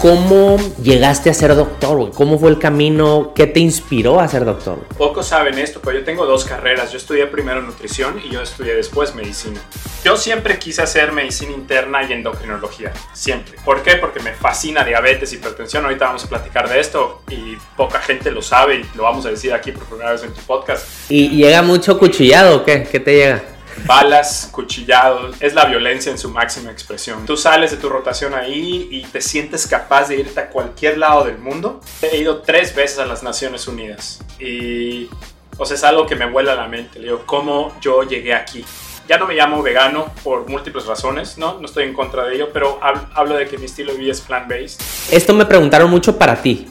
¿Cómo llegaste a ser doctor? ¿Cómo fue el camino? ¿Qué te inspiró a ser doctor? Pocos saben esto, pero yo tengo dos carreras. Yo estudié primero nutrición y yo estudié después medicina. Yo siempre quise hacer medicina interna y endocrinología. Siempre. ¿Por qué? Porque me fascina diabetes, hipertensión. Ahorita vamos a platicar de esto y poca gente lo sabe y lo vamos a decir aquí por primera vez en tu podcast. ¿Y llega mucho cuchillado o qué? ¿Qué te llega? Balas, cuchillados, es la violencia en su máxima expresión. Tú sales de tu rotación ahí y te sientes capaz de irte a cualquier lado del mundo. He ido tres veces a las Naciones Unidas y, o sea, es algo que me vuela la mente. Le digo, ¿cómo yo llegué aquí? Ya no me llamo vegano por múltiples razones, ¿no? No estoy en contra de ello, pero hablo de que mi estilo de vida es plant-based. Esto me preguntaron mucho para ti.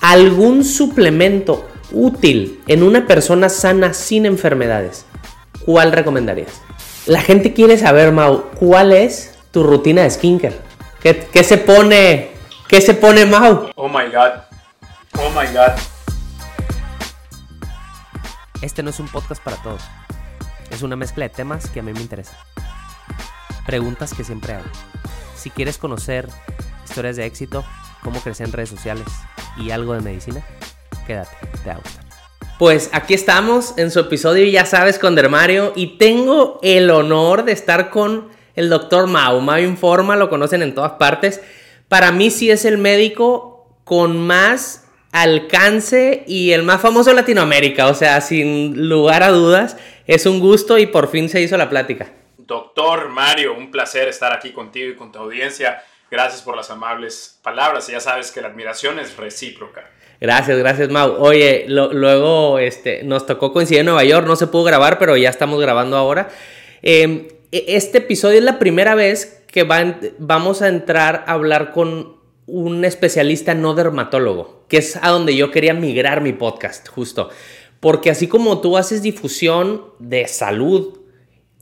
¿Algún suplemento útil en una persona sana sin enfermedades? ¿Cuál recomendarías? La gente quiere saber, Mau, ¿cuál es tu rutina de skincare? ¿Qué, se pone? ¿Qué se pone, Mau? Oh my god. Oh my god. Este no es un podcast para todos. Es una mezcla de temas que a mí me interesan. Preguntas que siempre hago. Si quieres conocer historias de éxito, cómo crecer en redes sociales y algo de medicina, quédate, te va a gustar. Pues aquí estamos en su episodio, ya sabes, con Dermario. Y tengo el honor de estar con el doctor Mau. Mau Informa, lo conocen en todas partes. Para mí sí es el médico con más alcance y el más famoso de Latinoamérica. O sea, sin lugar a dudas, es un gusto y por fin se hizo la plática. Doctor Mario, un placer estar aquí contigo y con tu audiencia. Gracias por las amables palabras. Ya sabes que la admiración es recíproca. Gracias, gracias, Mau. Oye, luego este, nos tocó coincidir en Nueva York, no se pudo grabar, pero ya estamos grabando ahora. Em, e, este episodio es la primera vez que vamos a entrar a hablar con un especialista no dermatólogo, que es a donde yo quería migrar mi podcast, justo. Porque así como tú haces difusión de salud,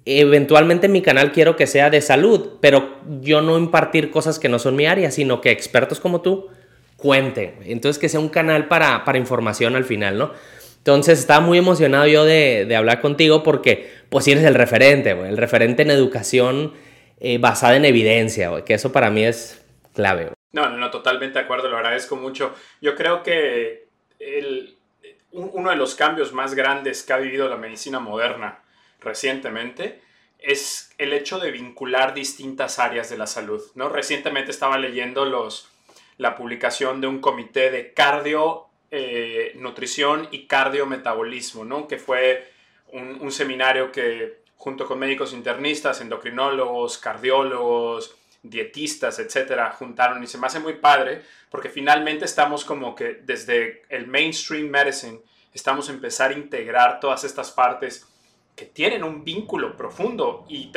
eventualmente mi canal quiero que sea de salud, pero yo no impartir cosas que no son mi área, sino que expertos como tú cuente. Entonces que sea un canal para, información al final, ¿no? Entonces estaba muy emocionado yo de, hablar contigo porque pues eres el referente, el referente en educación eh, basada en evidencia, que eso para mí es clave. No, no, no, totalmente de acuerdo, lo agradezco mucho. Yo creo que uno de los cambios más grandes que ha vivido la medicina moderna recientemente es el hecho de vincular distintas áreas de la salud, ¿no? Recientemente estaba leyendo los la publicación de un comité de cardio, eh, nutrición y cardiometabolismo, ¿no? que fue un, seminario que junto con médicos internistas, endocrinólogos, cardiólogos, dietistas, etcétera, juntaron y se me hace muy padre porque finalmente estamos como que desde el mainstream medicine estamos a empezar a integrar todas estas partes que tienen un vínculo profundo y,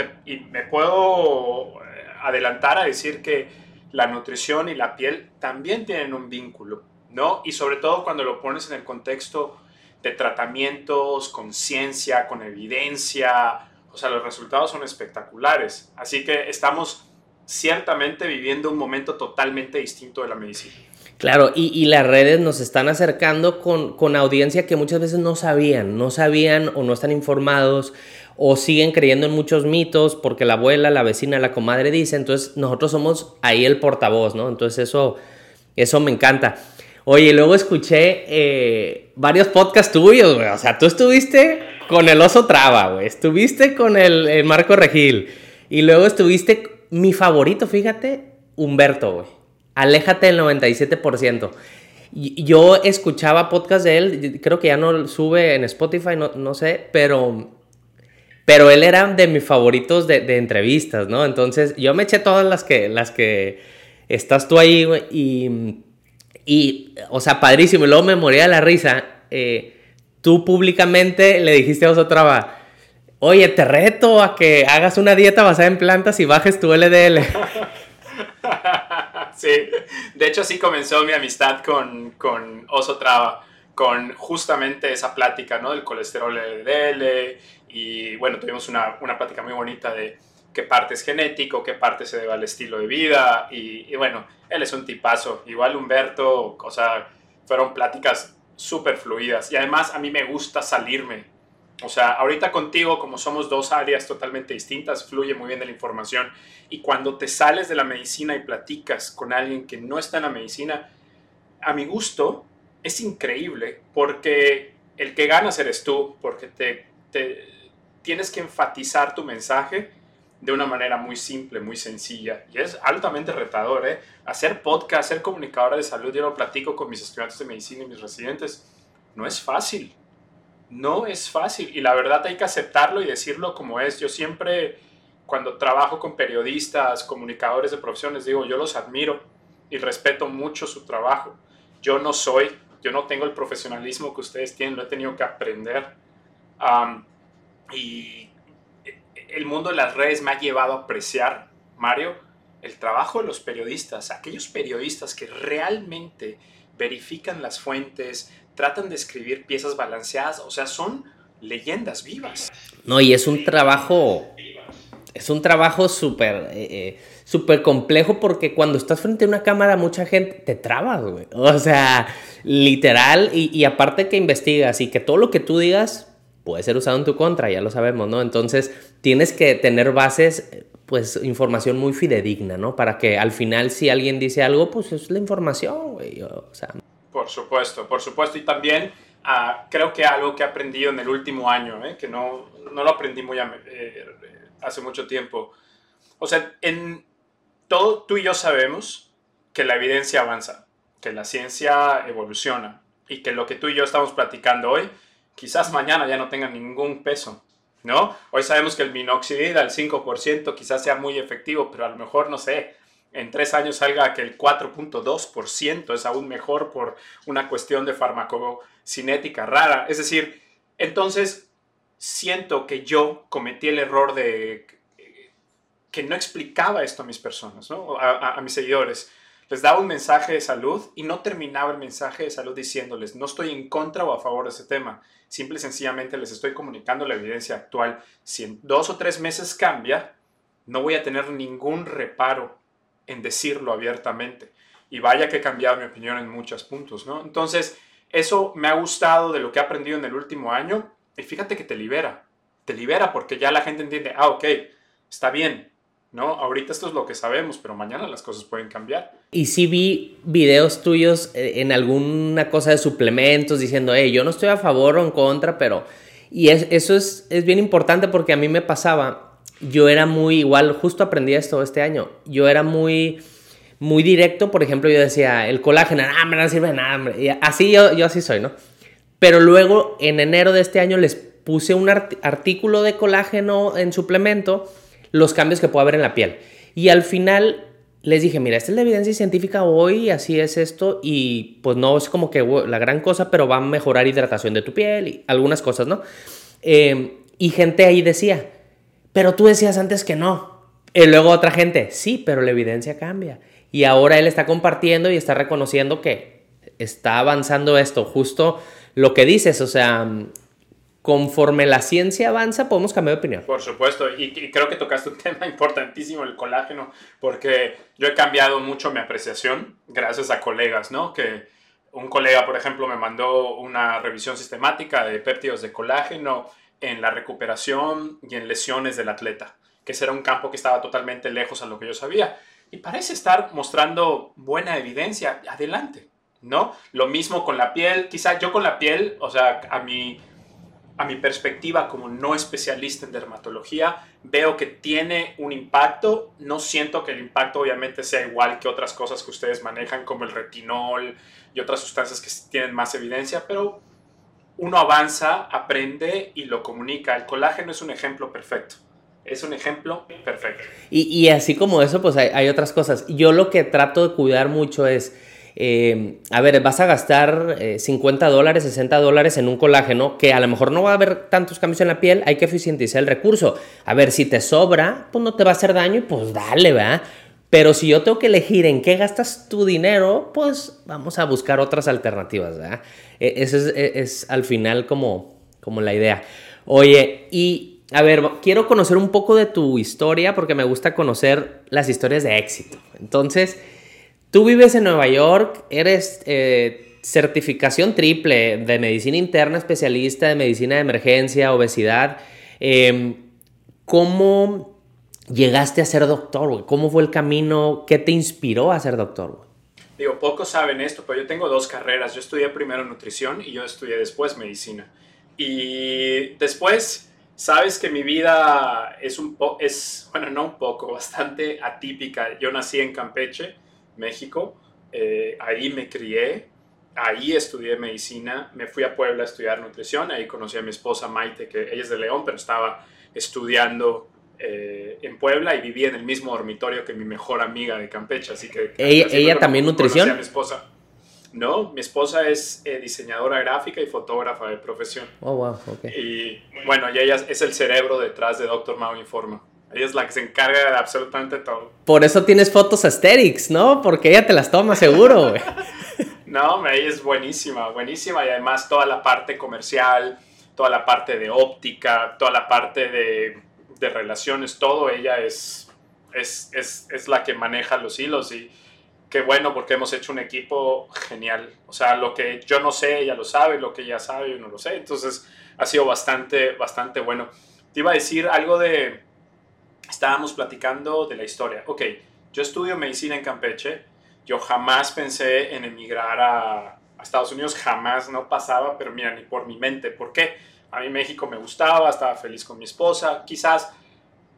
me puedo eh, adelantar a decir que la nutrición y la piel también tienen un vínculo, ¿no? Y sobre todo cuando lo pones en el contexto de tratamientos, con ciencia, con evidencia, o sea, los resultados son espectaculares. Así que estamos ciertamente viviendo un momento totalmente distinto de la medicina. Claro, y, las redes nos están acercando con, con, audiencia que muchas veces no sabían, no sabían o no están informados o siguen creyendo en muchos mitos porque la abuela, la vecina, la comadre dice, entonces nosotros somos ahí el portavoz, ¿no? Entonces eso, eso me encanta. Oye, luego escuché eh, varios podcasts tuyos, güey. O sea, tú estuviste con el oso traba, güey. Estuviste con el, Marco Regil. Y luego estuviste, mi favorito, fíjate, Humberto, güey. Aléjate del 97%. Yo escuchaba podcast de él, creo que ya no sube en Spotify, no, no sé, pero pero él era de mis favoritos de, entrevistas, ¿no? Entonces yo me eché todas las que, las que estás tú ahí, güey, y, y, o sea, padrísimo. Y luego me moría de la risa. Eh, tú públicamente le dijiste a otra, oye, te reto a que hagas una dieta basada en plantas y bajes tu LDL. sí, de hecho sí comenzó mi amistad con, con Oso Traba, con justamente esa plática, ¿no? Del colesterol LDL y bueno, tuvimos una, una plática muy bonita de qué parte es genético, qué parte se debe al estilo de vida. Y, bueno, él es un tipazo. Igual Humberto, o sea, fueron pláticas súper fluidas. Y además a mí me gusta salirme O sea, ahorita contigo, como somos dos áreas totalmente distintas, fluye muy bien de la información. Y cuando te sales de la medicina y platicas con alguien que no está en la medicina, a mi gusto, es increíble porque el que ganas eres tú, porque te, te tienes que enfatizar tu mensaje de una manera muy simple, muy sencilla. Y es altamente retador, ¿eh? Hacer podcast, ser comunicadora de salud, yo lo platico con mis estudiantes de medicina y mis residentes, no es fácil. No es fácil. Y la verdad hay que aceptarlo y decirlo como es. Yo siempre, cuando trabajo con periodistas, comunicadores de profesiones, digo, yo los admiro y respeto mucho su trabajo. Yo no soy, yo no tengo el profesionalismo que ustedes tienen, lo he tenido que aprender. Y el mundo de las redes me ha llevado a apreciar, Mario, el trabajo de los periodistas, aquellos periodistas que realmente verifican las fuentes, tratan de escribir piezas balanceadas, o sea, son leyendas vivas. No, y es un trabajo, es un trabajo súper, eh, súper complejo porque cuando estás frente a una cámara mucha gente te trabas, güey. O sea, literal, y, y aparte que investigas y que todo lo que tú digas puede ser usado en tu contra, ya lo sabemos, ¿no? Entonces tienes que tener bases, pues información muy fidedigna, ¿no? Para que al final si alguien dice algo, pues es la información, güey. O sea. Por supuesto, por supuesto. Y también ah, creo que algo que he aprendido en el último año, ¿eh? que no, no, lo aprendí muy eh, hace mucho tiempo. O sea, en todo tú y yo sabemos que la evidencia avanza, que la ciencia evoluciona y que lo que tú y yo estamos platicando hoy quizás mañana ya no tenga ningún peso, ¿no? Hoy sabemos que el minoxidil al 5% quizás sea muy efectivo, pero a lo mejor, no sé, en tres años salga que el 4.2% es aún mejor por una cuestión de farmacocinética rara. Es decir, entonces siento que yo cometí el error de que no explicaba esto a mis personas, ¿no? a, a mis seguidores les daba un mensaje de salud y no terminaba el mensaje de salud diciéndoles, no estoy en contra o a favor de ese tema. Simple y sencillamente les estoy comunicando la evidencia actual. Si en dos o tres meses cambia, no voy a tener ningún reparo en decirlo abiertamente. Y vaya que he cambiado mi opinión en muchos puntos, ¿no? Entonces, eso me ha gustado de lo que he aprendido en el último año. Y fíjate que te libera. Te libera porque ya la gente entiende, ah, ok, está bien, ¿no? Ahorita esto es lo que sabemos, pero mañana las cosas pueden cambiar. Y sí vi videos tuyos eh, en alguna cosa de suplementos diciendo, hey, yo no estoy a favor o en contra, pero... Y eso es, es bien importante porque a mí me pasaba, yo era muy igual, justo aprendí esto este año, yo era muy muy directo, por ejemplo, yo decía, el colágeno, ah, no sirve de nada, Y así yo, yo así soy, ¿no? Pero luego, en enero de este año, les puse un artículo de colágeno en suplemento los cambios que puede haber en la piel. Y al final les dije, mira, esta es la evidencia científica hoy, así es esto, y pues no es como que la gran cosa, pero va a mejorar hidratación de tu piel y algunas cosas, ¿no? Em, y gente ahí decía, pero tú decías antes que no. Y luego otra gente, sí, pero la evidencia cambia. Y ahora él está compartiendo y está reconociendo que está avanzando esto, justo lo que dices, o sea, conforme la ciencia avanza, podemos cambiar de opinión. Por supuesto, y, creo que tocaste un tema importantísimo, el colágeno, porque yo he cambiado mucho mi apreciación gracias a colegas, ¿no? Que un colega, por ejemplo, me mandó una revisión sistemática de péptidos de colágeno en la recuperación y en lesiones del atleta, que ese era un campo que estaba totalmente lejos a lo que yo sabía. Y parece estar mostrando buena evidencia. Adelante, ¿no? Lo mismo con la piel. Quizá yo con la piel, o sea, a mi a mi perspectiva como no especialista en dermatología, veo que tiene un impacto. No siento que el impacto obviamente sea igual que otras cosas que ustedes manejan como el retinol y otras sustancias que tienen más evidencia, pero uno avanza, aprende y lo comunica. El colágeno es un ejemplo perfecto. Es un ejemplo perfecto. Y, así como eso, pues hay, hay otras cosas. Yo lo que trato de cuidar mucho es eh, a ver, vas a gastar 50 eh, dólares, 60 dólares en un colágeno que a lo mejor no va a haber tantos cambios en la piel, hay que eficientizar el recurso. A ver, si te sobra, pues no te va a hacer daño y pues dale, ¿verdad? Pero si yo tengo que elegir en qué gastas tu dinero, pues vamos a buscar otras alternativas, ¿verdad? E, Esa es, e, es, al final como, como la idea. Oye, y a ver, quiero conocer un poco de tu historia porque me gusta conocer las historias de éxito. Entonces, Tú vives en Nueva York, eres certificación triple de medicina interna, especialista de medicina de emergencia, obesidad. Em, ¿Cómo llegaste a ser doctor? ¿Cómo fue el camino? ¿Qué te inspiró a ser doctor? Digo, pocos saben esto, pero yo tengo dos carreras. Yo estudié primero nutrición y yo estudié después medicina. Y después, sabes que mi vida es un poco, es, bueno, no un poco, bastante atípica. Yo nací en Campeche, México. Eh, ahí me crié, ahí estudié medicina. Me fui a Puebla a estudiar nutrición. Ahí conocí a mi esposa Maite, que ella es de León, pero estaba estudiando eh, en Puebla y vivía en el mismo dormitorio que mi mejor amiga de Campeche, así que... ¿Ella, también nutrición? mi esposa. No, mi esposa es eh, diseñadora gráfica y fotógrafa de profesión. Oh, wow, ok. Y bueno, y ella es el cerebro detrás de Doctor Mao Informa. Ella es la que se encarga de absolutamente todo. Por eso tienes fotos aesthetics, ¿no? Porque ella te las toma seguro, güey. no, ella es buenísima, buenísima. Y además toda la parte comercial, toda la parte de óptica, toda la parte de de relaciones, todo, ella es, es, es, es, la que maneja los hilos y qué bueno porque hemos hecho un equipo genial. O sea, lo que yo no sé, ella lo sabe, lo que ella sabe, yo no lo sé. Entonces ha sido bastante, bastante bueno. Te iba a decir algo de, estábamos platicando de la historia. Ok, yo estudio medicina en Campeche, yo jamás pensé en emigrar a, a Estados Unidos, jamás no pasaba, pero mira, ni por mi mente. ¿Por qué? A mí México me gustaba, estaba feliz con mi esposa, quizás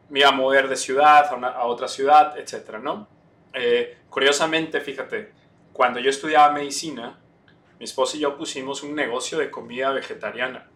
me iba a mover de ciudad a, otra ciudad, etc. ¿no? Eh, curiosamente, fíjate, cuando yo estudiaba medicina, mi esposa y yo pusimos un negocio de comida vegetariana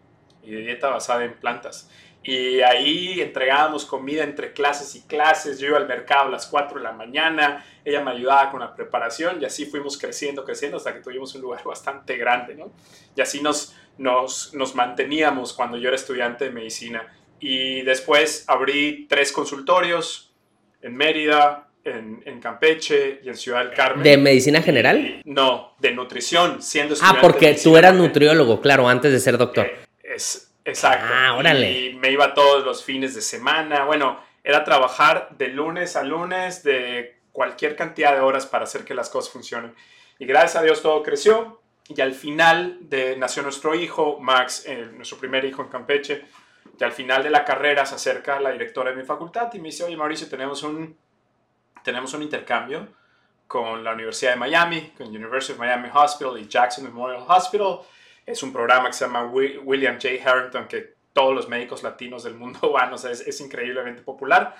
y de dieta basada en plantas. Y ahí entregábamos comida entre clases y clases. Yo iba al mercado a las 4 de la mañana, ella me ayudaba con la preparación y así fuimos creciendo, creciendo hasta que tuvimos un lugar bastante grande, ¿no? Y así nos, nos, nos manteníamos cuando yo era estudiante de medicina. Y después abrí tres consultorios en Mérida, en, en, Campeche y en Ciudad del Carmen. ¿De medicina general? no, de nutrición, siendo ah, estudiante. Ah, porque tú eras nutriólogo, claro, antes de ser doctor. Eh, es, exacto. Ah, órale. Y me iba todos los fines de semana. Bueno, era trabajar de lunes a lunes, de cualquier cantidad de horas para hacer que las cosas funcionen. Y gracias a Dios todo creció. Y al final de, nació nuestro hijo, Max, eh, nuestro primer hijo en Campeche. Y al final de la carrera se acerca la directora de mi facultad y me dice, oye Mauricio, tenemos un, tenemos un intercambio con la Universidad de Miami, con University of Miami Hospital y Jackson Memorial Hospital. Es un programa que se llama William J. Harrington, que todos los médicos latinos del mundo van, o sea, es, es increíblemente popular.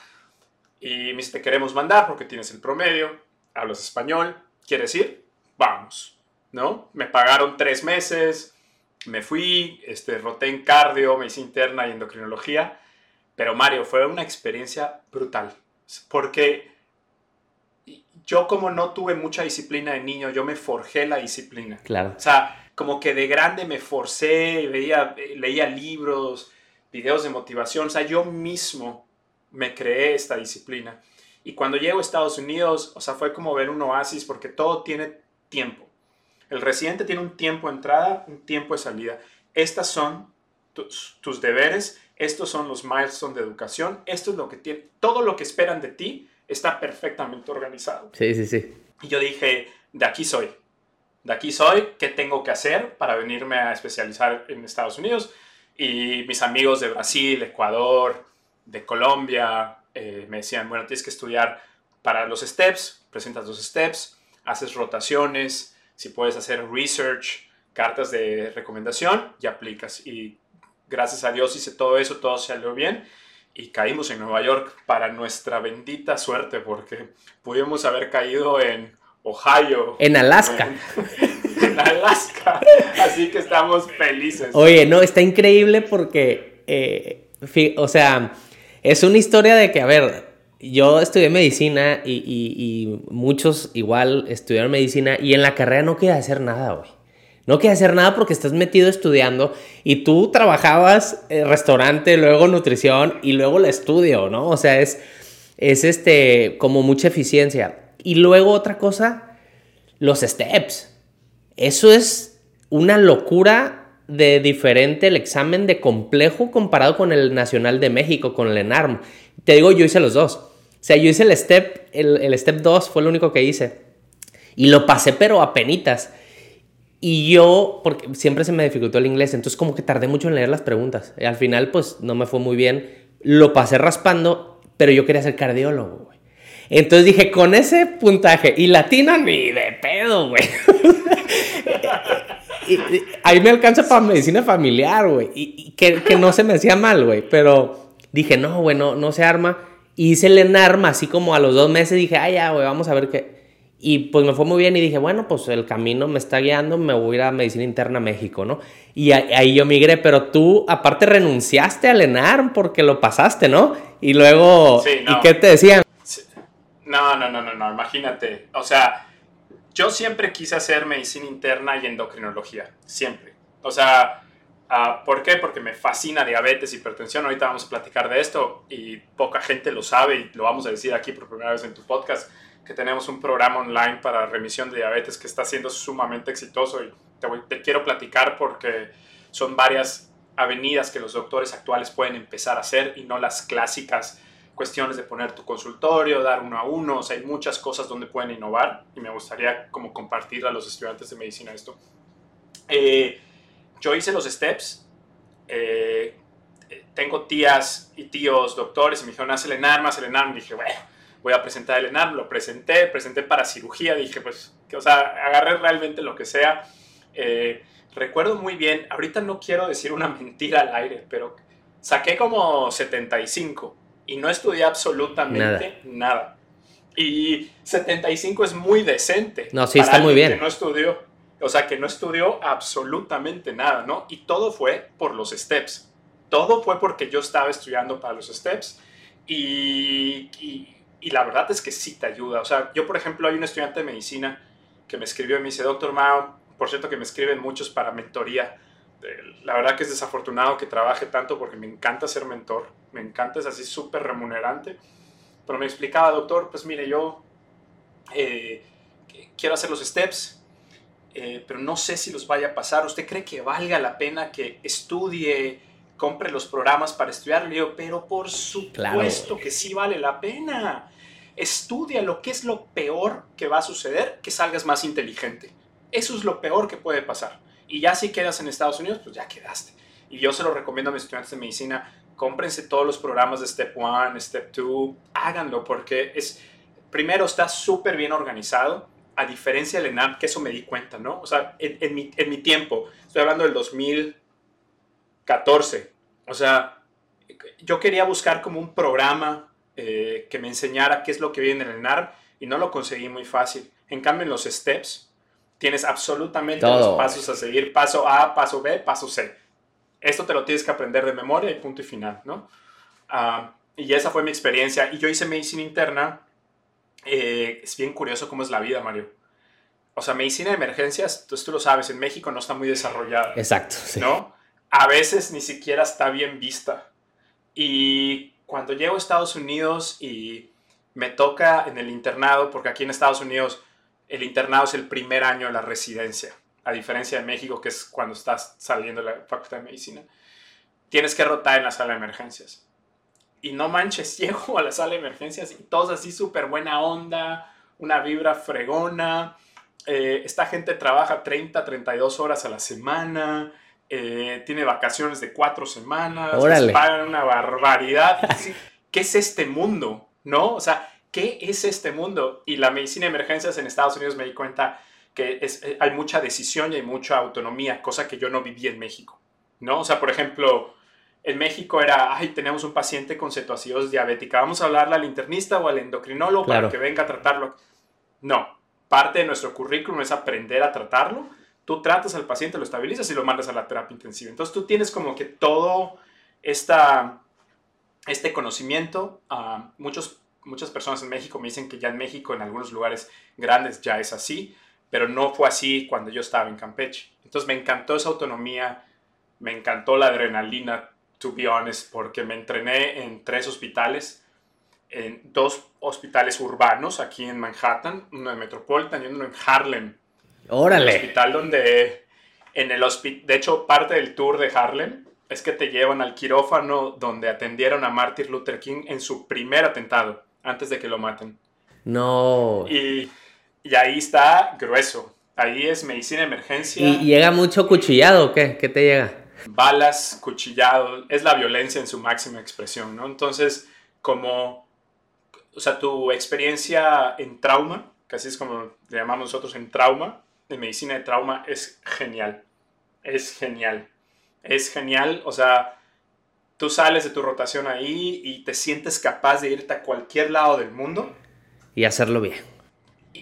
Y me dice, te queremos mandar porque tienes el promedio, hablas español, ¿quieres ir? Vamos. ¿no? Me pagaron tres meses, me fui, este, roté en cardio, medicina interna y endocrinología, pero Mario, fue una experiencia brutal, porque yo como no tuve mucha disciplina de niño, yo me forjé la disciplina. Claro. O sea, como que de grande me forcé, veía, leía libros, videos de motivación, o sea, yo mismo me creé esta disciplina. Y cuando llego a Estados Unidos, o sea, fue como ver un oasis porque todo tiene tiempo. El residente tiene un tiempo de entrada, un tiempo de salida. Estas son tus, deberes, estos son los milestones de educación, esto es lo que tiene, todo lo que esperan de ti está perfectamente organizado. Sí, sí, sí. Y yo dije, de aquí soy, de aquí soy, ¿qué tengo que hacer para venirme a especializar en Estados Unidos? Y mis amigos de Brasil, Ecuador, de Colombia, eh, me decían, bueno, tienes que estudiar para los steps, presentas los steps, haces rotaciones, si puedes hacer research, cartas de recomendación y aplicas. Y gracias a Dios hice todo eso, todo salió bien y caímos en Nueva York para nuestra bendita suerte porque pudimos haber caído en Ohio. En Alaska. En, Alaska. Así que estamos felices. Oye, no, está increíble porque, eh, o sea, es una historia de que, a ver, yo estudié medicina y, muchos igual estudiaron medicina y en la carrera no queda hacer nada, güey. No queda hacer nada porque estás metido estudiando y tú trabajabas en restaurante, luego nutrición y luego el estudio, ¿no? O sea, es, es este, como mucha eficiencia. Y luego otra cosa, los steps. Eso es una locura de diferente el examen de complejo comparado con el Nacional de México, con el ENARM. Te digo, yo hice los dos. O sea, yo hice el step, el, step 2 fue lo único que hice. Y lo pasé, pero a penitas. Y yo, porque siempre se me dificultó el inglés, entonces como que tardé mucho en leer las preguntas. Y al final, pues no me fue muy bien. Lo pasé raspando, pero yo quería ser cardiólogo. Entonces dije, con ese puntaje y latino ni de pedo, güey. ahí me alcanza para medicina familiar, güey. Y, que, que, no se me hacía mal, güey. Pero dije, no, güey, no, no se arma. Y hice el ENARM así como a los dos meses. Dije, ay, ya, güey, vamos a ver qué. Y pues me fue muy bien y dije, bueno, pues el camino me está guiando, me voy a ir a Medicina Interna México, ¿no? Y ahí yo migré, pero tú aparte renunciaste al ENARM porque lo pasaste, ¿no? Y luego, sí, ¿y qué te decían? No, no, no, no, no, imagínate. O sea, yo siempre quise hacer medicina interna y endocrinología, siempre. O sea, uh, ¿por qué? Porque me fascina diabetes, hipertensión. Ahorita vamos a platicar de esto y poca gente lo sabe y lo vamos a decir aquí por primera vez en tu podcast, que tenemos un programa online para remisión de diabetes que está siendo sumamente exitoso y te, te quiero platicar porque son varias avenidas que los doctores actuales pueden empezar a hacer y no las clásicas cuestiones de poner tu consultorio, dar uno a uno, o sea, hay muchas cosas donde pueden innovar y me gustaría como compartir a los estudiantes de medicina esto. Eh, yo hice los steps, eh, tengo tías y tíos doctores y me dijeron, haz el ENARM, haz el ENARM, dije, bueno, voy a presentar el ENARM, lo presenté, presenté para cirugía, dije, pues, que, o sea, agarré realmente lo que sea. Eh, recuerdo muy bien, ahorita no quiero decir una mentira al aire, pero saqué como 75 y no estudié absolutamente nada. Y 75 es muy decente. No, sí, está muy bien. Que no estudió, o sea, que no estudió absolutamente nada, ¿no? Y todo fue por los steps. Todo fue porque yo estaba estudiando para los steps y, y, la verdad es que sí te ayuda. O sea, yo, por ejemplo, hay un estudiante de medicina que me escribió y me dice, doctor Mao, por cierto que me escriben muchos para mentoría la verdad que es desafortunado que trabaje tanto porque me encanta ser mentor, me encanta, es así súper remunerante. Pero me explicaba, doctor, pues mire, yo eh, quiero hacer los steps, eh, pero no sé si los vaya a pasar. ¿Usted cree que valga la pena que estudie, compre los programas para estudiar? Le digo, pero por supuesto que sí vale la pena. Estudia lo que es lo peor que va a suceder, que salgas más inteligente. Eso es lo peor que puede pasar. Y ya si quedas en Estados Unidos, pues ya quedaste. Y yo se lo recomiendo a mis estudiantes de medicina, cómprense todos los programas de Step 1, Step 2, háganlo porque es, primero está súper bien organizado, a diferencia del ENAM, que eso me di cuenta, ¿no? O sea, en, mi, en mi tiempo, estoy hablando del 2014, o sea, yo quería buscar como un programa eh, que me enseñara qué es lo que viene en el ENAR y no lo conseguí muy fácil. En cambio, en los steps, Tienes absolutamente los pasos a seguir, paso A, paso B, paso C. Esto te lo tienes que aprender de memoria y punto y final, ¿no? Ah, y esa fue mi experiencia. Y yo hice medicina interna. Eh, es bien curioso cómo es la vida, Mario. O sea, medicina de emergencias, tú, tú lo sabes, en México no está muy desarrollada. Exacto. ¿No? A veces ni siquiera está bien vista. Y cuando llego a Estados Unidos y me toca en el internado, porque aquí en Estados Unidos el internado es el primer año de la residencia, a diferencia de México, que es cuando estás saliendo de la facultad de medicina. Tienes que rotar en la sala de emergencias. Y no manches, llego a la sala de emergencias y todos así súper buena onda, una vibra fregona. Eh, esta gente trabaja 30, 32 horas a la semana, eh, tiene vacaciones de cuatro semanas, les pagan una barbaridad. ¿Qué es este mundo? ¿No? O sea, ¿qué es este mundo? Y la medicina de emergencias en Estados Unidos me di cuenta que es, eh, hay mucha decisión y hay mucha autonomía, cosa que yo no viví en México, ¿no? O sea, por ejemplo, en México era, ay, tenemos un paciente con cetoacidosis diabética, vamos a hablarle al internista o al endocrinólogo para que venga a tratarlo. No, parte de nuestro currículum es aprender a tratarlo. Tú tratas al paciente, lo estabilizas y lo mandas a la terapia intensiva. Entonces tú tienes como que todo esta, este conocimiento. a muchos muchas personas en México me dicen que ya en México, en algunos lugares grandes, ya es así, pero no fue así cuando yo estaba en Campeche. Entonces me encantó esa autonomía, me encantó la adrenalina, to be honest, porque me entrené en tres hospitales, en dos hospitales urbanos aquí en Manhattan, uno en Metropolitan y uno en Harlem. Órale. El hospital donde, en el hospital, de hecho, parte del tour de Harlem es que te llevan al quirófano donde atendieron a Martin Luther King en su primer atentado antes de que lo maten. No. Y, ahí está grueso. Ahí es medicina de emergencia. ¿Y llega mucho cuchillado o qué? ¿Qué te llega? Balas, cuchillado, es la violencia en su máxima expresión, ¿no? Entonces, como, o sea, tu experiencia en trauma, que así es como le llamamos nosotros en trauma, de medicina de trauma, es genial. Es genial. Es genial, o sea, tú sales de tu rotación ahí y te sientes capaz de irte a cualquier lado del mundo. Y hacerlo bien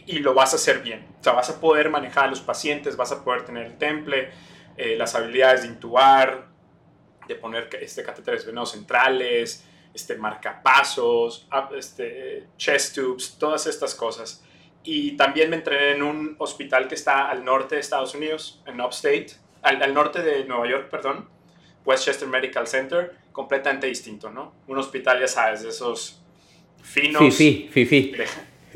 y, lo vas a hacer bien. O sea, vas a poder manejar a los pacientes, vas a poder tener el temple, eh, las habilidades de intubar, de poner este, catéteres venosos centrales, este, marcapasos, este, chest tubes, todas estas cosas. Y también me entrené en un hospital que está al norte de Estados Unidos, en Upstate, al, al norte de Nueva York, perdón, Westchester Medical Center, completamente distinto, ¿no? Un hospital, ya sabes, de esos finos. Fifi, fifi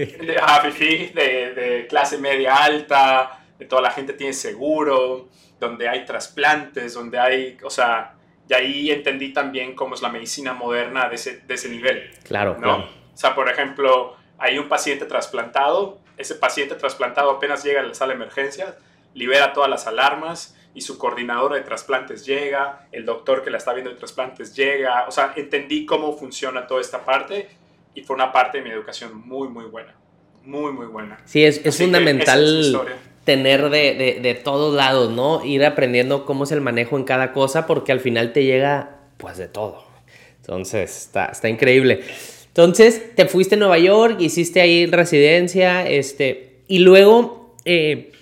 de, ah, de, de, clase media alta, de toda la gente tiene seguro, donde hay trasplantes, donde hay, o sea, y ahí entendí también cómo es la medicina moderna de ese, de ese nivel. Claro, ¿no? claro. O sea, por ejemplo, hay un paciente trasplantado, ese paciente trasplantado apenas llega a la sala de emergencias, libera todas las alarmas y su coordinador de trasplantes llega, el doctor que la está viendo de trasplantes llega, o sea, entendí cómo funciona toda esta parte y fue una parte de mi educación muy, muy buena. Muy, muy buena. Sí, es, es fundamental tener de, de, todos lados, ¿no? Ir aprendiendo cómo es el manejo en cada cosa porque al final te llega, pues, de todo. Entonces, está, está increíble. Entonces, te fuiste a Nueva York, hiciste ahí residencia, este, y luego eh,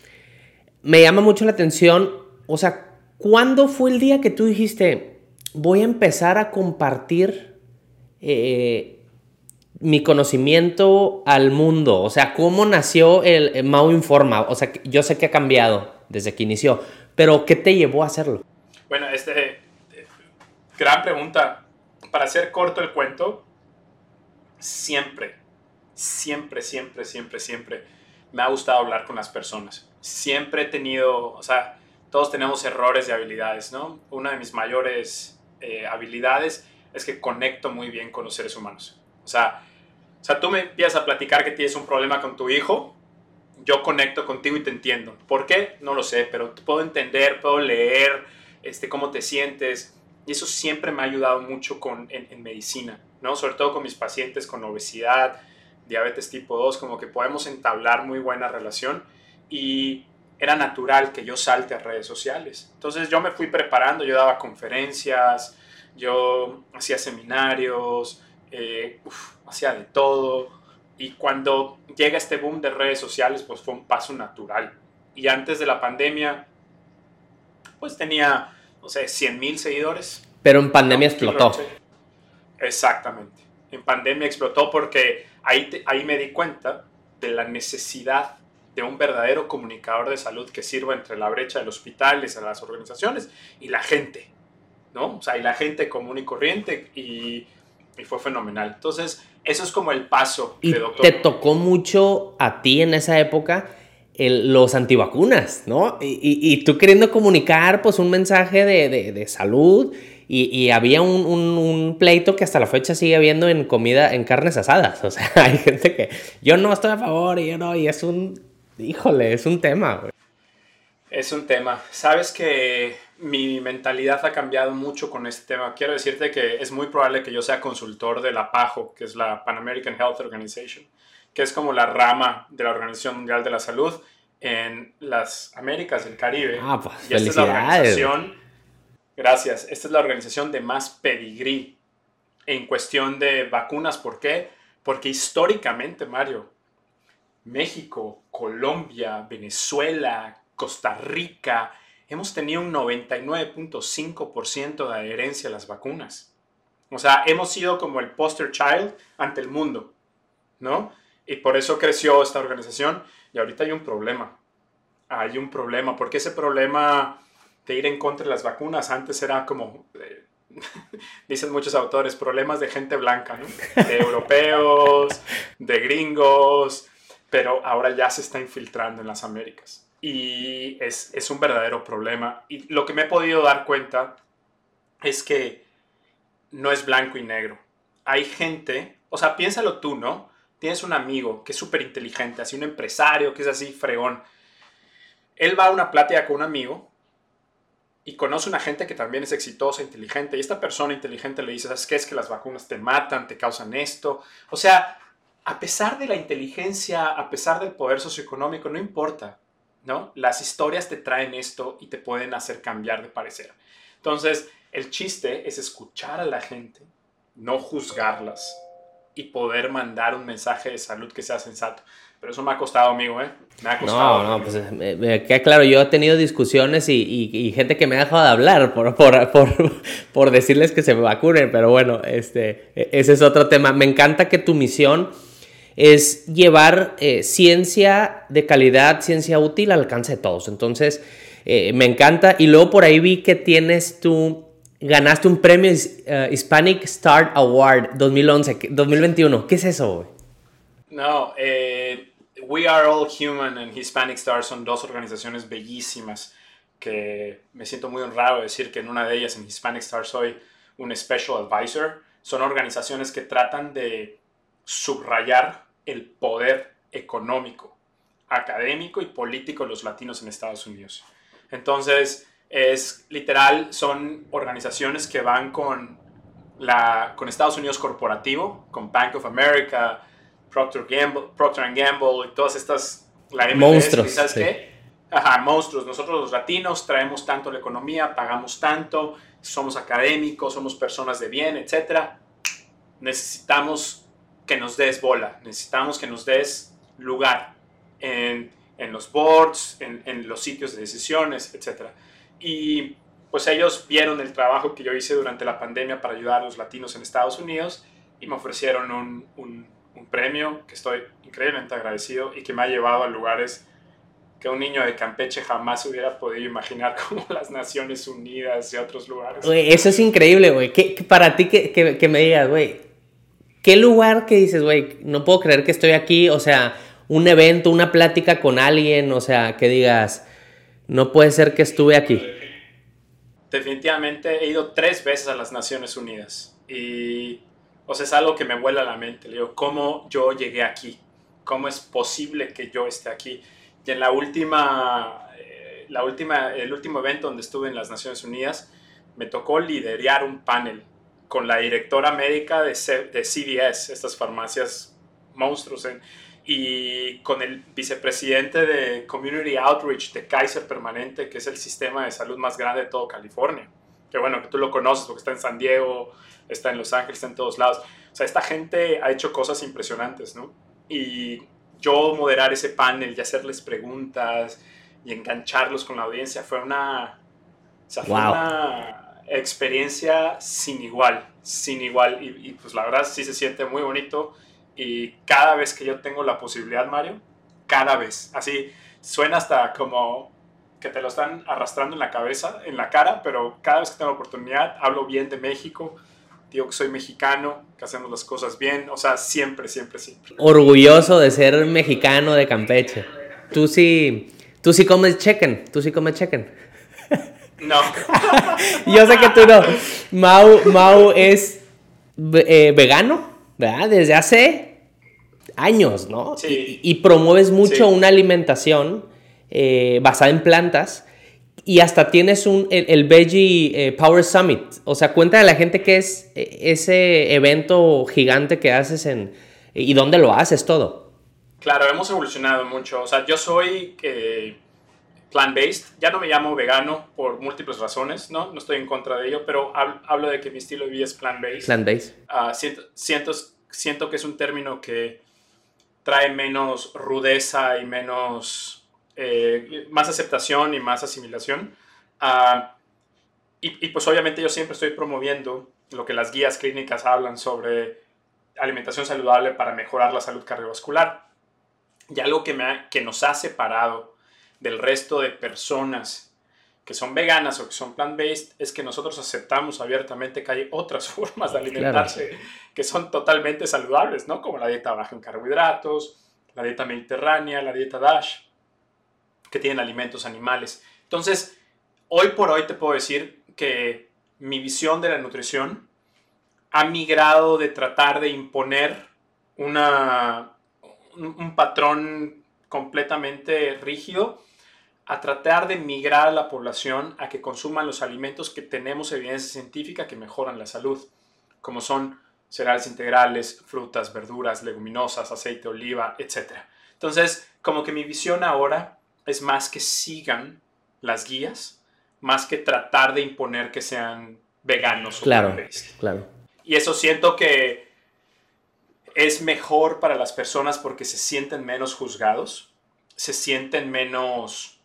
me llama mucho la atención, o sea, ¿cuándo fue el día que tú dijiste, voy a empezar a compartir eh, mi conocimiento al mundo, o sea, cómo nació el, Mau Informa, o sea, yo sé que ha cambiado desde que inició, pero ¿qué te llevó a hacerlo? Bueno, este, gran pregunta. Para hacer corto el cuento, siempre, siempre, siempre, siempre, siempre me ha gustado hablar con las personas. Siempre he tenido, o sea, todos tenemos errores de habilidades, ¿no? Una de mis mayores eh, habilidades es que conecto muy bien con los seres humanos. O sea, o sea, tú me empiezas a platicar que tienes un problema con tu hijo, yo conecto contigo y te entiendo. ¿Por qué? No lo sé, pero puedo entender, puedo leer este, cómo te sientes. Y eso siempre me ha ayudado mucho con, en, medicina, ¿no? Sobre todo con mis pacientes con obesidad, diabetes tipo 2, como que podemos entablar muy buena relación. Y era natural que yo salte a redes sociales. Entonces yo me fui preparando, yo daba conferencias, yo hacía seminarios, eh, hacía de todo. Y cuando llega este boom de redes sociales, pues fue un paso natural. Y antes de la pandemia, pues tenía, no sé, 100 mil seguidores. Pero en pandemia explotó. Exactamente. En pandemia explotó porque ahí, ahí me di cuenta de la necesidad de un verdadero comunicador de salud que sirva entre la brecha de los hospitales, a las organizaciones y la gente, ¿no? O sea, y la gente común y corriente y y fue fenomenal. Entonces, eso es como el paso y Te tocó mucho a ti en esa época los antivacunas, ¿no? Y, tú queriendo comunicar pues un mensaje de, salud y, había un, pleito que hasta la fecha sigue habiendo en comida, en carnes asadas. O sea, hay gente que yo no estoy a favor y yo no, y es un, híjole, es un tema, güey. Es un tema. Sabes que mi mentalidad ha cambiado mucho con este tema. Quiero decirte que es muy probable que yo sea consultor de la PAHO, que es la Pan American Health Organization, que es como la rama de la Organización Mundial de la Salud en las Américas del Caribe. Ah, pues, y esta es la organización, gracias, esta es la organización de más pedigrí en cuestión de vacunas. ¿Por qué? Porque históricamente, Mario, México, Colombia, Venezuela, Costa Rica, hemos tenido un 99.5% de adherencia a las vacunas. O sea, hemos sido como el poster child ante el mundo, ¿no? Y por eso creció esta organización y ahorita hay un problema. Hay un problema, porque ese problema de ir en contra de las vacunas antes era como, eh, dicen muchos autores, problemas de gente blanca. De europeos, de gringos, pero ahora ya se está infiltrando en las Américas y es, es, un verdadero problema. Y lo que me he podido dar cuenta es que no es blanco y negro. Hay gente, o sea, piénsalo tú, ¿no? Tienes un amigo que es súper inteligente, así un empresario que es así fregón, él va a una plática con un amigo y conoce una gente que también es exitosa, inteligente, y esta persona inteligente le dice, ¿sabes qué? Es que las vacunas te matan, te causan esto. O sea, a pesar de la inteligencia, a pesar del poder socioeconómico, no importa, ¿no? Las historias te traen esto y te pueden hacer cambiar de parecer. Entonces, el chiste es escuchar a la gente, no juzgarlas y poder mandar un mensaje de salud que sea sensato. Pero eso me ha costado, amigo, ¿eh? Me ha costado. No, no, pues me, queda claro, yo he tenido discusiones y, y, gente que me ha dejado de hablar por, por, por, por, decirles que se me vacunen, pero bueno, este, e, ese es otro tema. Me encanta que tu misión es llevar eh, ciencia de calidad, ciencia útil al alcance de todos. Entonces, eh, me encanta. Y luego por ahí vi que tienes tú, ganaste un premio uh, Hispanic Star Award 2011, 2021. ¿Qué es eso, No, eh, We Are All Human and Hispanic Star son dos organizaciones bellísimas que me siento muy honrado de decir que en una de ellas, en Hispanic Star, soy un Special Advisor. Son organizaciones que tratan de subrayar el poder económico, académico y político de los latinos en Estados Unidos. Entonces, es literal, son organizaciones que van con, la, con Estados Unidos corporativo, con Bank of America, Procter, Gamble, Procter Gamble y todas estas... La monstruos. ¿Sabes qué? Ajá, monstruos. Nosotros los latinos traemos tanto la economía, pagamos tanto, somos académicos, somos personas de bien, etc. Necesitamos que nos des bola, necesitamos que nos des lugar en, en los boards, en, en, los sitios de decisiones, etc. Y pues ellos vieron el trabajo que yo hice durante la pandemia para ayudar a los latinos en Estados Unidos y me ofrecieron un, un, premio que estoy increíblemente agradecido y que me ha llevado a lugares que un niño de Campeche jamás hubiera podido imaginar como las Naciones Unidas y otros lugares. eso es increíble, güey. para ti que, que, que me digas, güey, ¿Qué lugar que dices, güey, no puedo creer que estoy aquí? O sea, un evento, una plática con alguien, o sea, que digas, no puede ser que estuve aquí. Definitivamente he ido tres veces a las Naciones Unidas y, o sea, es algo que me vuela la mente. Le digo, ¿cómo yo llegué aquí? ¿Cómo es posible que yo esté aquí? Y en la última, eh, la última, el último evento donde estuve en las Naciones Unidas, me tocó liderar un panel con la directora médica de, de CVS, estas farmacias monstruos, y con el vicepresidente de Community Outreach de Kaiser Permanente, que es el sistema de salud más grande de todo California. Que bueno, que tú lo conoces porque está en San Diego, está en Los Ángeles, está en todos lados. O sea, esta gente ha hecho cosas impresionantes, ¿no? Y yo moderar ese panel y hacerles preguntas y engancharlos con la audiencia fue una... O sea, fue una experiencia sin igual, sin igual. Y, pues la verdad sí se siente muy bonito. Y cada vez que yo tengo la posibilidad, Mario, cada vez, así suena hasta como que te lo están arrastrando en la cabeza, en la cara, pero cada vez que tengo la oportunidad, hablo bien de México, digo que soy mexicano, que hacemos las cosas bien, o sea, siempre, siempre, siempre. Orgulloso de ser mexicano de Campeche. Tú sí, tú sí comes chicken, tú sí comes chicken. No. Yo sé que tú no. Mau, Mau es eh, vegano, ¿verdad? Desde hace años, ¿no? Sí. Y, promueves mucho una alimentación eh, basada en plantas. Y hasta tienes un, el, Veggie eh, Power Summit. O sea, cuenta a la gente qué es ese evento gigante que haces en, y dónde lo haces todo. Claro, hemos evolucionado mucho. O sea, yo soy plant-based. Ya no me llamo vegano por múltiples razones, ¿no? No estoy en contra de ello, pero hablo de que mi estilo de vida es plant-based. Plant-based. Ah, siento, siento, siento, que es un término que trae menos rudeza y menos... Eh, más aceptación y más asimilación. Ah, y, y pues obviamente yo siempre estoy promoviendo lo que las guías clínicas hablan sobre alimentación saludable para mejorar la salud cardiovascular. Y algo que, me que nos ha separado del resto de personas que son veganas o que son plant-based es que nosotros aceptamos abiertamente que hay otras formas de alimentarse que son totalmente saludables, ¿no? Como la dieta baja en carbohidratos, la dieta mediterránea, la dieta DASH, que tienen alimentos animales. Entonces, hoy por hoy te puedo decir que mi visión de la nutrición ha migrado de tratar de imponer una, un patrón completamente rígido a tratar de migrar a la población a que consuman los alimentos que tenemos evidencia científica que mejoran la salud, como son cereales integrales, frutas, verduras, leguminosas, aceite de oliva, etc. Entonces, como que mi visión ahora es más que sigan las guías, más que tratar de imponer que sean veganos claro, Claro. Y eso siento que es mejor para las personas porque se sienten menos juzgados, se sienten menos,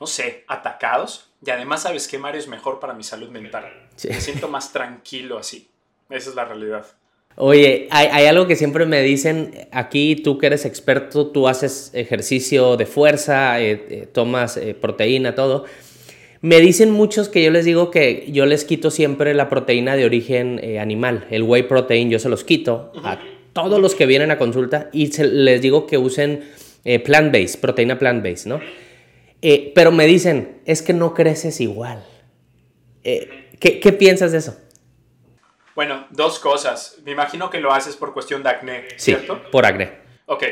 no sé, atacados. Y además, ¿sabes qué, Mario? Es mejor para mi salud mental. Me siento más tranquilo así. Esa es la realidad. Oye, hay, algo que siempre me dicen aquí, tú que eres experto, tú haces ejercicio de fuerza, eh, eh, tomas eh, proteína, todo. Me dicen muchos que yo les digo que yo les quito siempre la proteína de origen animal, el whey protein, yo se los quito a todos los que vienen a consulta y les digo que usen plant-based, proteína plant-based, ¿no? pero me dicen, es que no creces igual. ¿qué piensas de eso? Bueno, dos cosas. Me imagino que lo haces por cuestión de acné, ¿cierto? Sí, por acné. Ok.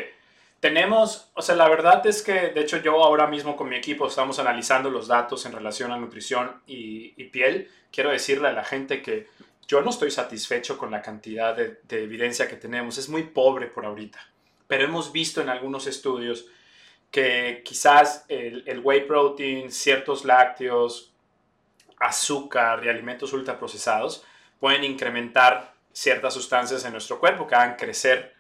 Tenemos, o sea, la verdad es que, de hecho, yo ahora mismo con mi equipo estamos analizando los datos en relación a nutrición y, piel. Quiero decirle a la gente que yo no estoy satisfecho con la cantidad de, evidencia que tenemos. Es muy pobre por ahorita. Pero hemos visto en algunos estudios que quizás el, el whey protein, ciertos lácteos, azúcar y alimentos ultraprocesados pueden incrementar ciertas sustancias en nuestro cuerpo que hagan crecer,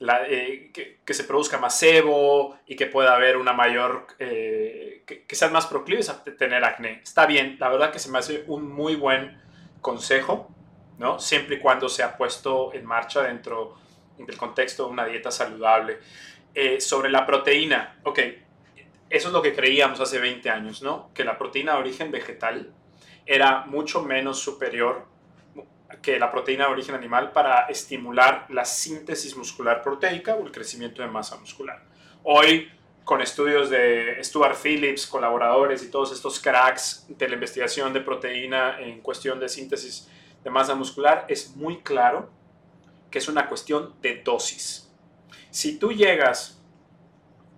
eh, que, se produzca más sebo y que pueda haber una mayor, eh, que, sean más proclives a tener acné. Está bien, la verdad que se me hace un muy buen consejo, ¿no? Siempre y cuando se ha puesto en marcha dentro del contexto de una dieta saludable. Eh, sobre la proteína, ok, eso es lo que creíamos hace 20 años, ¿no? Que la proteína de origen vegetal era mucho menos superior que la proteína de origen animal para estimular la síntesis muscular proteica o el crecimiento de masa muscular. Hoy, con estudios de Stuart Phillips, colaboradores y todos estos cracks de la investigación de proteína en cuestión de síntesis de masa muscular, es muy claro que es una cuestión de dosis. Si tú llegas,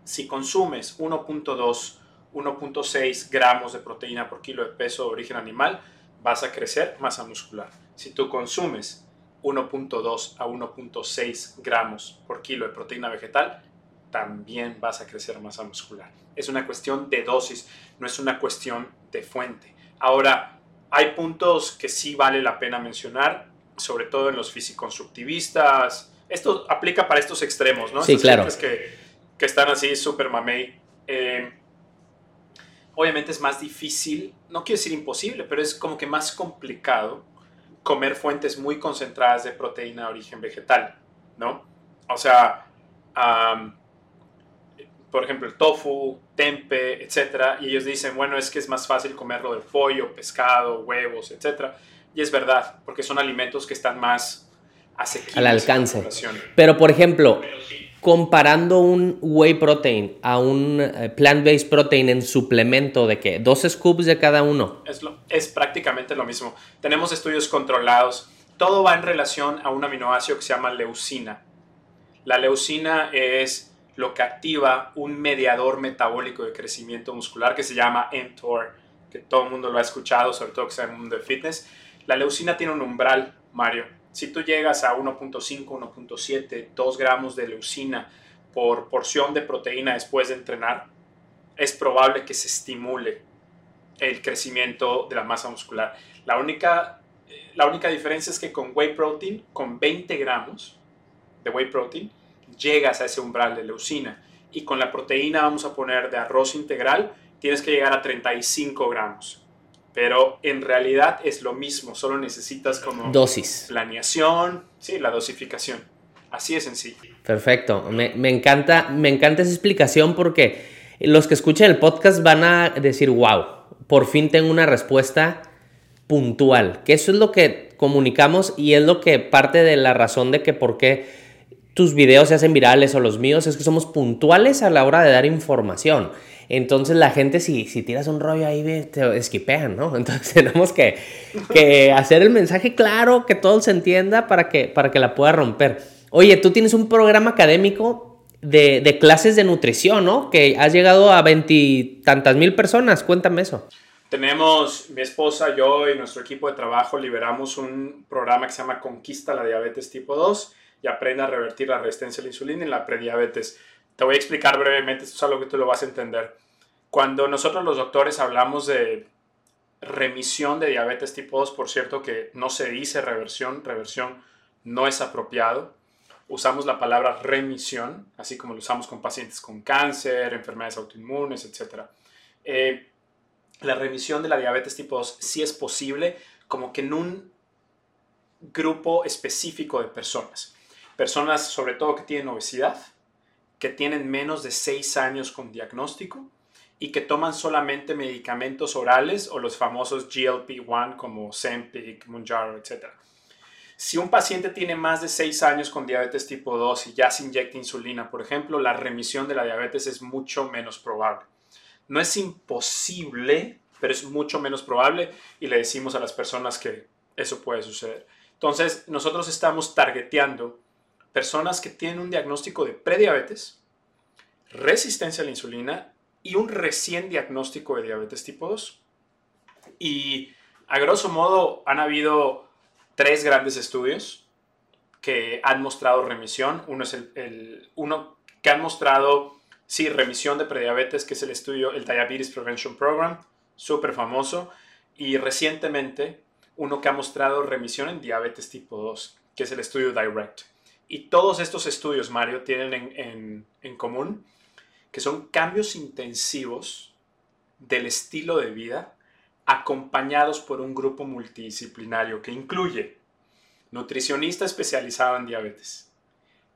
si consumes 1.2 1.6 gramos de proteína por kilo de peso de origen animal, vas a crecer masa muscular. Si tú consumes 1.2 a 1.6 gramos por kilo de proteína vegetal, también vas a crecer masa muscular. Es una cuestión de dosis, no es una cuestión de fuente. Ahora, hay puntos que sí vale la pena mencionar, sobre todo en los fisiconstructivistas. Esto aplica para estos extremos, ¿no? Sí, claro. Que, que están así súper mamey. Eh, obviamente es más difícil, no quiero decir imposible, pero es como que más complicado comer fuentes muy concentradas de proteína de origen vegetal, ¿no? O sea, por ejemplo, el tofu, tempe, etcétera, y ellos dicen, bueno, es que es más fácil comerlo de pollo, pescado, huevos, etcétera. Y es verdad, porque son alimentos que están más asequibles. Al alcance. Pero, por ejemplo, comparando un whey protein a un eh, plant-based protein en suplemento de que dos scoops de cada uno. Es, es prácticamente lo mismo. Tenemos estudios controlados. Todo va en relación a un aminoácido que se llama leucina. La leucina es lo que activa un mediador metabólico de crecimiento muscular que se llama mTOR, que todo el mundo lo ha escuchado, sobre todo que sea en el mundo de fitness. La leucina tiene un umbral, Mario, si tú llegas a 1.5, 1.7, 2 gramos de leucina por porción de proteína después de entrenar, es probable que se estimule el crecimiento de la masa muscular. La única, la única diferencia es que con whey protein, con 20 gramos de whey protein, llegas a ese umbral de leucina. Y con la proteína, vamos a poner de arroz integral, tienes que llegar a 35 gramos pero en realidad es lo mismo, solo necesitas como dosis. Planeación, sí, la dosificación. Así es sencillo. Perfecto, me, me, encanta, me encanta esa explicación porque los que escuchen el podcast van a decir, wow, por fin tengo una respuesta puntual, que eso es lo que comunicamos y es lo que parte de la razón de que por qué tus videos se hacen virales o los míos es que somos puntuales a la hora de dar información. Entonces la gente si, si tiras un rollo ahí te esquipean, ¿no? Entonces tenemos que, que, hacer el mensaje claro, que todo se entienda para que, para que la pueda romper. Oye, tú tienes un programa académico de, clases de nutrición, ¿no? Que has llegado a veintitantas mil personas. Cuéntame eso. Tenemos, mi esposa, yo y nuestro equipo de trabajo liberamos un programa que se llama Conquista la Diabetes Tipo 2 y aprende a revertir la resistencia a la insulina y la prediabetes. Te voy a explicar brevemente, esto es algo que tú lo vas a entender. Cuando nosotros los doctores hablamos de remisión de diabetes tipo 2, por cierto que no se dice reversión, reversión no es apropiado. Usamos la palabra remisión, así como lo usamos con pacientes con cáncer, enfermedades autoinmunes, etc. Eh, la remisión de la diabetes tipo 2 sí es posible, como que en un grupo específico de personas. Personas sobre todo que tienen obesidad, que tienen menos de 6 años con diagnóstico y que toman solamente medicamentos orales o los famosos GLP-1 como Zempic, Mounjaro, etc. Si un paciente tiene más de 6 años con diabetes tipo 2 y ya se inyecta insulina, por ejemplo, la remisión de la diabetes es mucho menos probable. No es imposible, pero es mucho menos probable y le decimos a las personas que eso puede suceder. Entonces, nosotros estamos targeteando personas que tienen un diagnóstico de prediabetes, resistencia a la insulina y un recién diagnóstico de diabetes tipo 2. Y a grosso modo han habido tres grandes estudios que han mostrado remisión. Uno es el, uno que han mostrado, sí, remisión de prediabetes, que es el estudio, el Diabetes Prevention Program, súper famoso. Y recientemente, uno que ha mostrado remisión en diabetes tipo 2, que es el estudio Direct. Y todos estos estudios, Mario, tienen en, en, en común que son cambios intensivos del estilo de vida acompañados por un grupo multidisciplinario que incluye nutricionista especializado en diabetes,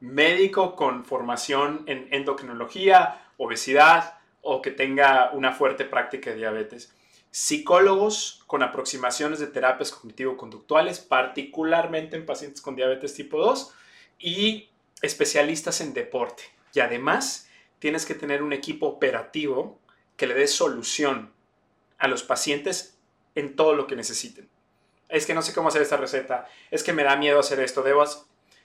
médico con formación en endocrinología, obesidad o que tenga una fuerte práctica de diabetes, psicólogos con aproximaciones de terapias cognitivo-conductuales, particularmente en pacientes con diabetes tipo 2, y especialistas en deporte. Y además, tienes que tener un equipo operativo que le dé solución a los pacientes en todo lo que necesiten. Es que no sé cómo hacer esta receta, es que me da miedo hacer esto, debo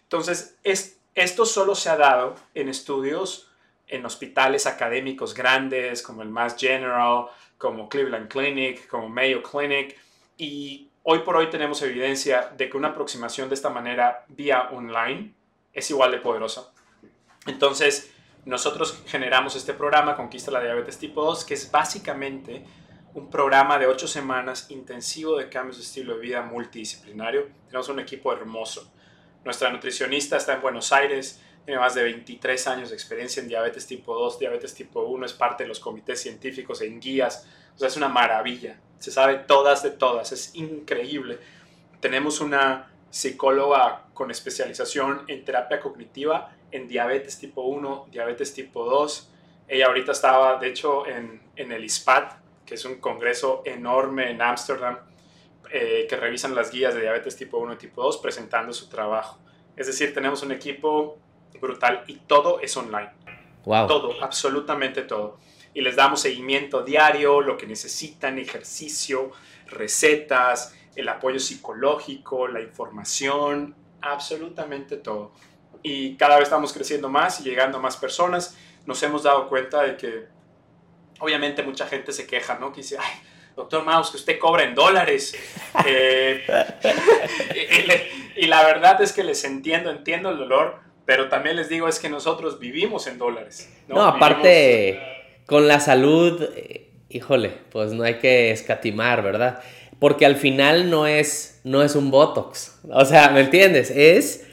Entonces, es, esto solo se ha dado en estudios en hospitales académicos grandes como el Mass General, como Cleveland Clinic, como Mayo Clinic, y hoy por hoy tenemos evidencia de que una aproximación de esta manera vía online es igual de poderosa. Entonces, nosotros generamos este programa, Conquista la Diabetes Tipo 2, que es básicamente un programa de ocho semanas intensivo de cambios de estilo de vida multidisciplinario. Tenemos un equipo hermoso. Nuestra nutricionista está en Buenos Aires, tiene más de 23 años de experiencia en diabetes tipo 2, diabetes tipo 1, es parte de los comités científicos, en guías. O sea, es una maravilla. Se sabe todas de todas, es increíble. Tenemos una psicóloga con especialización en terapia cognitiva en diabetes tipo 1, diabetes tipo 2. Ella ahorita estaba, de hecho, en, en el ISPAT, que es un congreso enorme en Ámsterdam, eh, que revisan las guías de diabetes tipo 1 y tipo 2, presentando su trabajo. Es decir, tenemos un equipo brutal y todo es online. Wow. Todo, absolutamente todo. Y les damos seguimiento diario, lo que necesitan, ejercicio, recetas, el apoyo psicológico, la información, absolutamente todo y cada vez estamos creciendo más y llegando a más personas. Nos hemos dado cuenta de que obviamente mucha gente se queja, ¿no? Que dice, ay, doctor Maus, que usted cobra en dólares. Eh, y, la verdad es que les entiendo, entiendo el dolor, pero también les digo es que nosotros vivimos en dólares. No, aparte, con la salud, eh, híjole, pues no hay que escatimar, ¿verdad? Porque al final no es, no es un Botox. O sea, ¿me entiendes? Es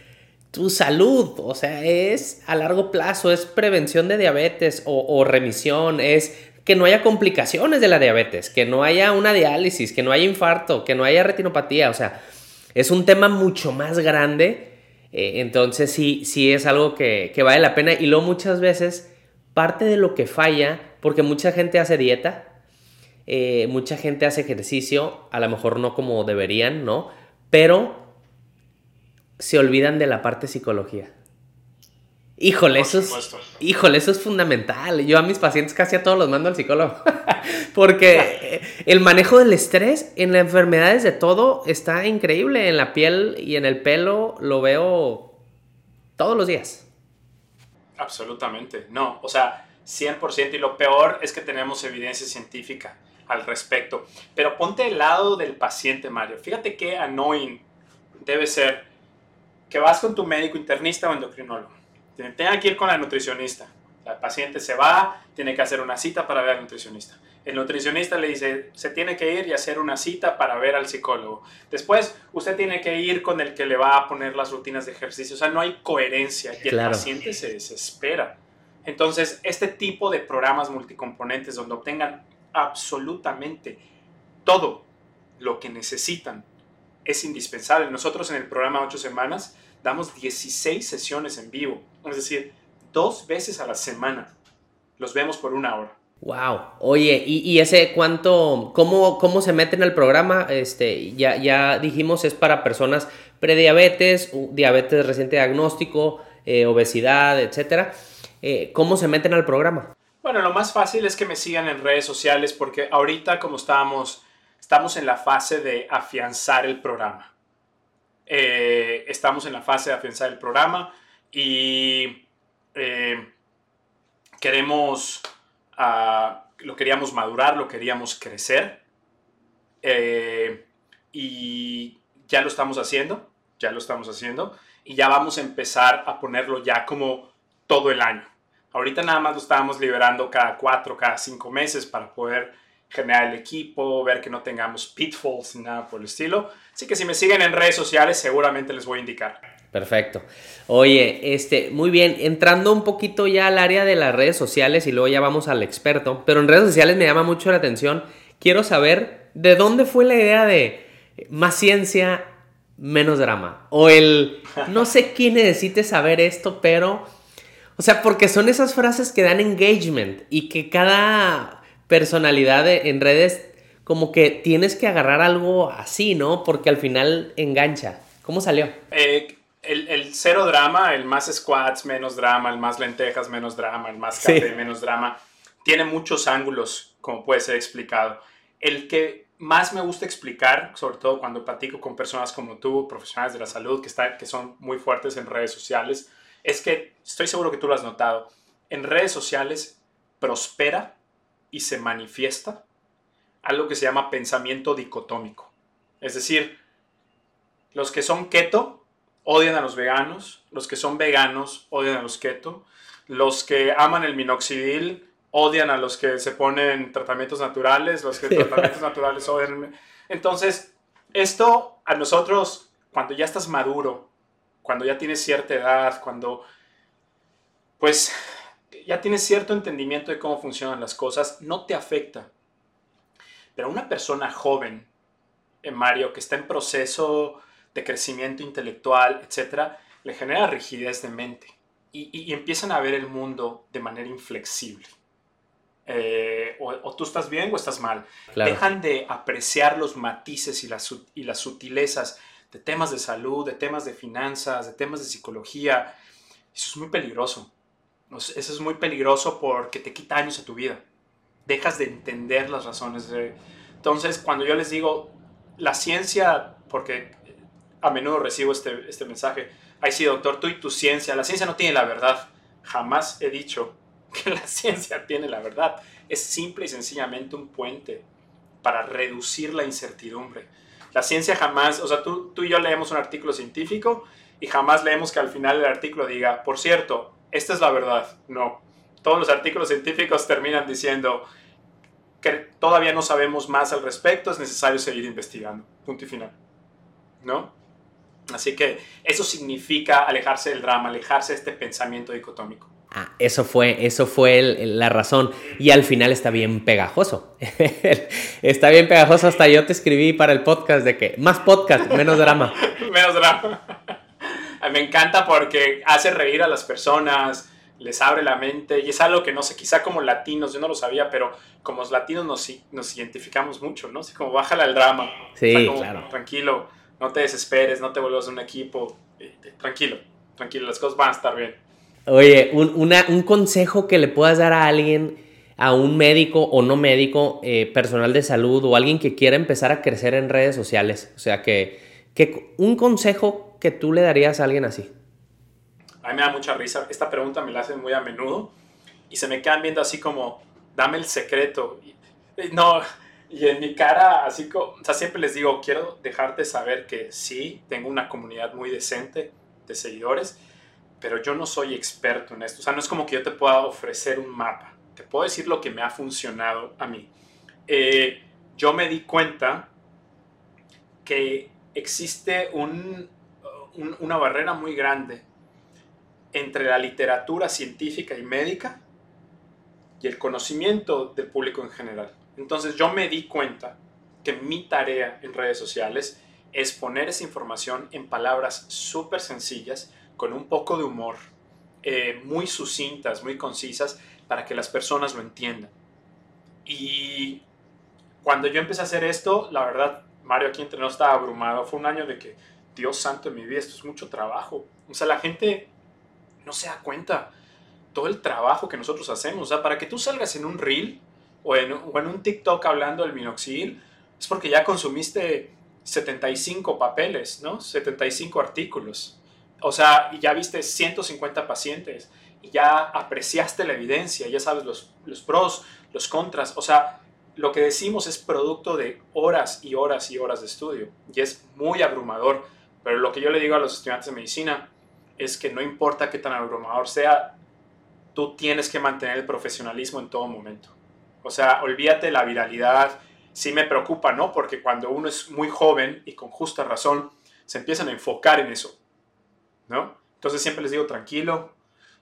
tu salud, o sea, es a largo plazo, es prevención de diabetes o, remisión, es que no haya complicaciones de la diabetes, que no haya una diálisis, que no haya infarto, que no haya retinopatía, o sea, es un tema mucho más grande, eh, entonces sí, sí es algo que, vale la pena y luego muchas veces parte de lo que falla, porque mucha gente hace dieta, eh, mucha gente hace ejercicio, a lo mejor no como deberían, ¿no? Pero se olvidan de la parte psicología. Híjole, eso es, híjole, eso es fundamental. Yo a mis pacientes casi a todos los mando al psicólogo. Porque el manejo del estrés en las enfermedades de todo está increíble. En la piel y en el pelo lo veo todos los días. Absolutamente, no, o sea, 100% y lo peor es que tenemos evidencia científica al respecto. Pero ponte al lado del paciente, Mario. Fíjate qué annoying debe ser que vas con tu médico internista o endocrinólogo. Tenga que ir con la nutricionista. La paciente se va, tiene que hacer una cita para ver al nutricionista. El nutricionista le dice, se tiene que ir y hacer una cita para ver al psicólogo. Después, usted tiene que ir con el que le va a poner las rutinas de ejercicio. O sea, no hay coherencia y el paciente se desespera. Entonces, este tipo de programas multicomponentes donde obtengan absolutamente todo lo que necesitan es indispensable. Nosotros en el programa 8 semanas damos 16 sesiones en vivo, es decir, dos veces a la semana. Los vemos por una hora. Wow. Oye, ¿y, ese cuánto, cómo, cómo se mete en el programa? Este, ya, ya dijimos, es para personas prediabetes, diabetes reciente diagnóstico, eh, obesidad, etcétera. Eh, ¿Cómo se meten al programa? Bueno, lo más fácil es que me sigan en redes sociales porque ahorita como estábamos, estamos en la fase de afianzar el programa. Eh, estamos en la fase de afianzar el programa y eh, queremos, ah, lo queríamos madurar, lo queríamos crecer eh, y ya lo estamos haciendo, ya lo estamos haciendo y ya vamos a empezar a ponerlo ya como todo el año. Ahorita nada más lo estábamos liberando cada cuatro, cada cinco meses para poder generar el equipo, ver que no tengamos pitfalls ni nada por el estilo. Así que si me siguen en redes sociales, seguramente les voy a indicar. Perfecto. Oye, este, muy bien, entrando un poquito ya al área de las redes sociales y luego ya vamos al experto, pero en redes sociales me llama mucho la atención. Quiero saber de dónde fue la idea de más ciencia, menos drama. O el, no sé quién necesite saber esto, pero o sea, porque son esas frases que dan engagement y que cada personalidad en redes como que tienes que agarrar algo así, ¿no? Porque al final engancha. ¿Cómo salió? Eh, el, cero drama, el más squats, menos drama, el más lentejas, menos drama, el más café, menos drama, tiene muchos ángulos, como puede ser explicado. El que más me gusta explicar, sobre todo cuando platico con personas como tú, profesionales de la salud, que, está, que son muy fuertes en redes sociales, es que estoy seguro que tú lo has notado. En redes sociales prospera y se manifiesta algo que se llama pensamiento dicotómico. Es decir, los que son keto odian a los veganos, los que son veganos odian a los keto, los que aman el minoxidil odian a los que se ponen tratamientos naturales, los que tratamientos naturales odian. Entonces, esto a nosotros, cuando ya estás maduro, cuando ya tienes cierta edad, cuando pues ya tienes cierto entendimiento de cómo funcionan las cosas, no te afecta. Pero una persona joven, en eh, Mario, que está en proceso de crecimiento intelectual, etc., le genera rigidez de mente y, empiezan a ver el mundo de manera inflexible. Eh, o, tú estás bien o estás mal. Dejan de apreciar los matices y las, y las sutilezas de temas de salud, de temas de finanzas, de temas de psicología. Eso es muy peligroso. Eso es muy peligroso porque te quita años a tu vida. Dejas de entender las razones. De... Entonces, cuando yo les digo, la ciencia, porque a menudo recibo este, este mensaje, ay sí, doctor, tú y tu ciencia, la ciencia no tiene la verdad. Jamás he dicho que la ciencia tiene la verdad. Es simple y sencillamente un puente para reducir la incertidumbre la ciencia jamás, o sea, tú, tú y yo leemos un artículo científico y jamás leemos que al final del artículo diga, por cierto, esta es la verdad. No. Todos los artículos científicos terminan diciendo que todavía no sabemos más al respecto, es necesario seguir investigando. Punto y final. ¿No? Así que eso significa alejarse del drama, alejarse de este pensamiento dicotómico. Ah, eso fue, eso fue la razón. Y al final está bien pegajoso. está bien pegajoso. Hasta yo te escribí para el podcast de que más podcast, menos drama. menos drama. Me encanta porque hace reír a las personas, les abre la mente y es algo que no sé, quizá como latinos, yo no lo sabía, pero como latinos nos, nos identificamos mucho, ¿no? Así como bájala el drama. Sí, claro. Tranquilo, no te desesperes, no te vuelvas un equipo. Eh, tranquilo, tranquilo, las cosas van a estar bien. Oye, un, consejo que le puedas dar a alguien, a un médico o no médico, eh, personal de salud o alguien que quiera empezar a crecer en redes sociales. O sea, que, que un consejo que tú le darías a alguien así. A mí me da mucha risa. Esta pregunta me la hacen muy a menudo y se me quedan viendo así como, dame el secreto. no, y en mi cara, así como, o sea, siempre les digo, quiero dejarte saber que sí, tengo una comunidad muy decente de seguidores, pero yo no soy experto en esto. O sea, no es como que yo te pueda ofrecer un mapa. Te puedo decir lo que me ha funcionado a mí. Eh, yo me di cuenta que existe un, una barrera muy grande entre la literatura científica y médica y el conocimiento del público en general. Entonces yo me di cuenta que mi tarea en redes sociales es poner esa información en palabras súper sencillas, con un poco de humor, eh, muy sucintas, muy concisas, para que las personas lo entiendan. Y cuando yo empecé a hacer esto, la verdad, Mario aquí entre nosotros estaba abrumado. Fue un año de que, Dios santo en mi vida, esto es mucho trabajo. O sea, la gente no se da cuenta todo el trabajo que nosotros hacemos. O sea, para que tú salgas en un reel o en, o en un TikTok hablando del minoxidil, es porque ya consumiste 75 papeles, ¿no? 75 artículos. O sea, y ya viste 150 pacientes y ya apreciaste la evidencia, ya sabes los, los pros, los contras. O sea, lo que decimos es producto de horas y horas y horas de estudio y es muy abrumador. Pero lo que yo le digo a los estudiantes de medicina es que no importa qué tan abrumador sea, tú tienes que mantener el profesionalismo en todo momento. O sea, olvídate la viralidad. Sí me preocupa, ¿no? Porque cuando uno es muy joven y con justa razón, se empiezan a enfocar en eso, ¿no? Entonces siempre les digo, tranquilo,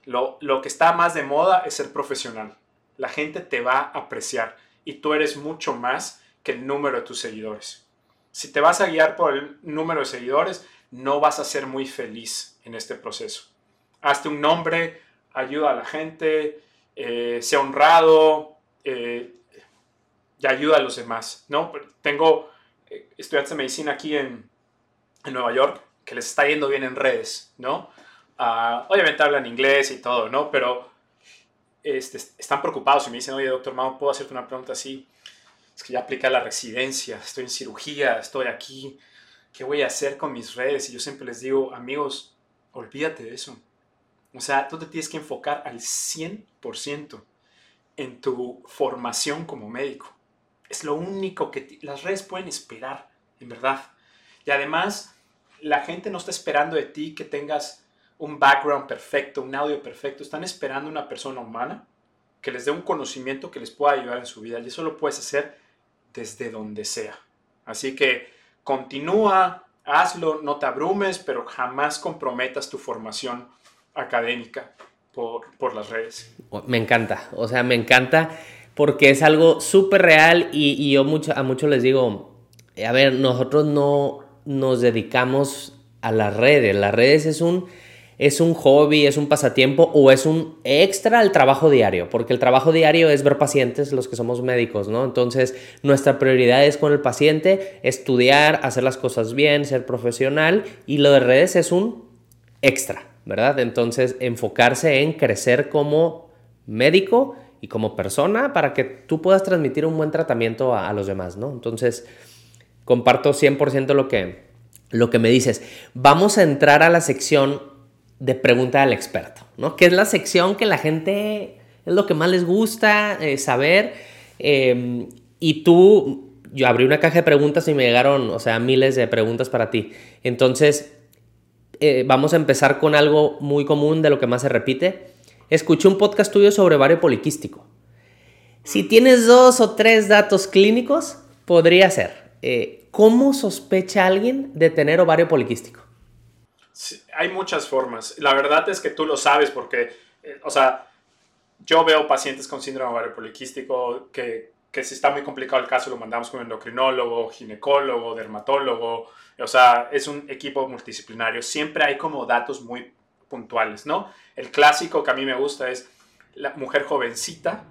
lo, lo que está más de moda es ser profesional. La gente te va a apreciar y tú eres mucho más que el número de tus seguidores. Si te vas a guiar por el número de seguidores, no vas a ser muy feliz en este proceso. Hazte un nombre, ayuda a la gente, eh, sea honrado, eh, y ayuda a los demás, ¿no? Tengo eh, estudiantes de medicina aquí en, en, Nueva York que les está yendo bien en redes, ¿no? Ah, obviamente hablan inglés y todo, ¿no? Pero este, están preocupados y me dicen, oye, doctor Mao, ¿puedo hacerte una pregunta así? Es que ya aplica la residencia, estoy en cirugía, estoy aquí, ¿qué voy a hacer con mis redes? Y yo siempre les digo, amigos, olvídate de eso. O sea, tú te tienes que enfocar al 100% en tu formación como médico. Es lo único que las redes pueden esperar, en verdad. Y además, la gente no está esperando de ti que tengas un background perfecto, un audio perfecto. Están esperando una persona humana que les dé un conocimiento que les pueda ayudar en su vida. Y eso lo puedes hacer desde donde sea. Así que continúa, hazlo, no te abrumes, pero jamás comprometas tu formación académica por, las redes. Me encanta, o sea, me encanta porque es algo súper real y, yo mucho, a muchos les digo, a ver, nosotros no nos dedicamos a las redes, las redes es un, es un hobby, es un pasatiempo o es un extra al trabajo diario, porque el trabajo diario es ver pacientes, los que somos médicos, ¿no? Entonces, nuestra prioridad es con el paciente, estudiar, hacer las cosas bien, ser profesional y lo de redes es un extra. ¿verdad? Entonces, enfocarse en crecer como médico y como persona para que tú puedas transmitir un buen tratamiento a, los demás, ¿no? Entonces, comparto 100% lo que, lo que me dices. Vamos a entrar a la sección de pregunta al experto, ¿no? Que es la sección que la gente es lo que más les gusta eh, saber. Em, y tú, yo abrí una caja de preguntas y me llegaron, o sea, miles de preguntas para ti. Entonces, eh, vamos a empezar con algo muy común de lo que más se repite. Escuché un podcast tuyo sobre ovario poliquístico. Si tienes dos o tres datos clínicos, podría ser. Eh, ¿Cómo sospecha alguien de tener ovario poliquístico? hay muchas formas. La verdad es que tú lo sabes porque, eh, o sea, yo veo pacientes con síndrome ovario poliquístico que, que si está muy complicado el caso lo mandamos con endocrinólogo, ginecólogo, dermatólogo, o sea, es un equipo multidisciplinario. Siempre hay como datos muy puntuales, ¿no? El clásico que a mí me gusta es la mujer jovencita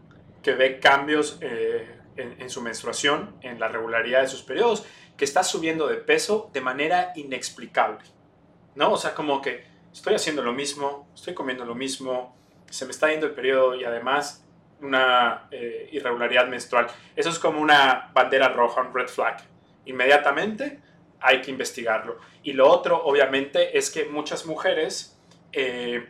que ve cambios eh, en, su menstruación, en la regularidad de sus periodos, que está subiendo de peso de manera inexplicable, ¿no? O sea, como que estoy haciendo lo mismo, estoy comiendo lo mismo, se me está yendo el periodo y además una eh, irregularidad menstrual. Eso es como una bandera roja, un red flag. Inmediatamente hay que investigarlo. Y lo otro, obviamente, es que muchas mujeres eh,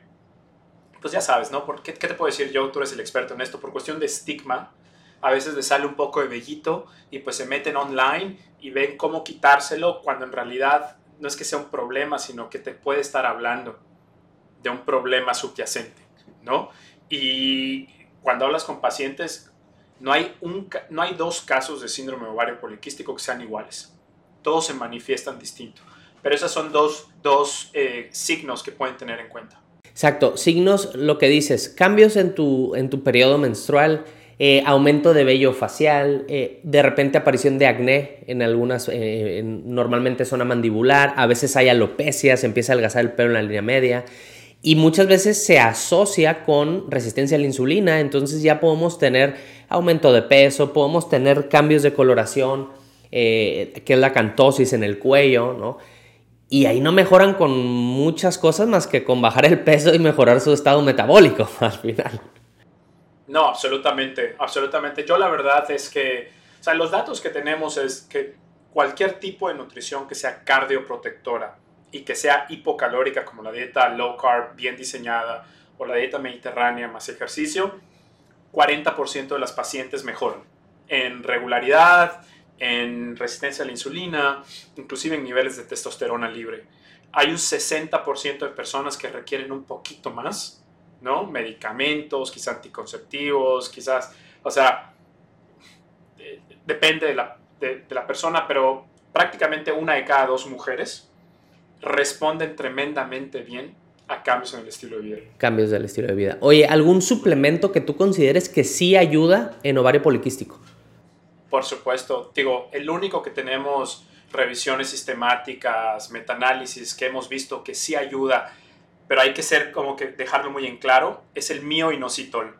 pues ya sabes, ¿no? ¿Por qué, ¿Qué te puedo decir yo? Tú eres el experto en esto. Por cuestión de estigma, a veces les sale un poco de vellito y pues se meten online y ven cómo quitárselo cuando en realidad no es que sea un problema, sino que te puede estar hablando de un problema subyacente, ¿no? Y cuando hablas con pacientes, no hay, un, no hay dos casos de síndrome ovario poliquístico que sean iguales. Todos se manifiestan distinto. Pero esos son dos, dos eh, signos que pueden tener en cuenta. Exacto, signos, lo que dices, cambios en tu, en tu periodo menstrual, eh, aumento de vello facial, eh, de repente aparición de acné en algunas, normalmente zona mandibular, a veces hay alopecia, se empieza a adelgazar el pelo en la línea media y muchas veces se asocia con resistencia a la insulina, entonces ya podemos tener aumento de peso, podemos tener cambios de coloración, eh, que es la cantosis en el cuello, ¿no? Y ahí no mejoran con muchas cosas más que con bajar el peso y mejorar su estado metabólico al final. No, absolutamente, absolutamente. Yo la verdad es que, o sea, los datos que tenemos es que cualquier tipo de nutrición que sea cardioprotectora, y que sea hipocalórica como la dieta low carb bien diseñada o la dieta mediterránea más ejercicio, 40% de las pacientes mejoran en regularidad, en resistencia a la insulina, inclusive en niveles de testosterona libre. Hay un 60% de personas que requieren un poquito más, ¿no? Medicamentos, quizás anticonceptivos, quizás, o sea, eh, depende de la, de la persona, pero prácticamente una de cada dos mujeres responden tremendamente bien a cambios en el estilo de vida. Cambios del estilo de vida. Oye, ¿algún suplemento que tú consideres que sí ayuda en ovario poliquístico? Por supuesto. Digo, el único que tenemos revisiones sistemáticas, metaanálisis que hemos visto que sí ayuda, pero hay que ser como que dejarlo muy en claro, es el mioinositol.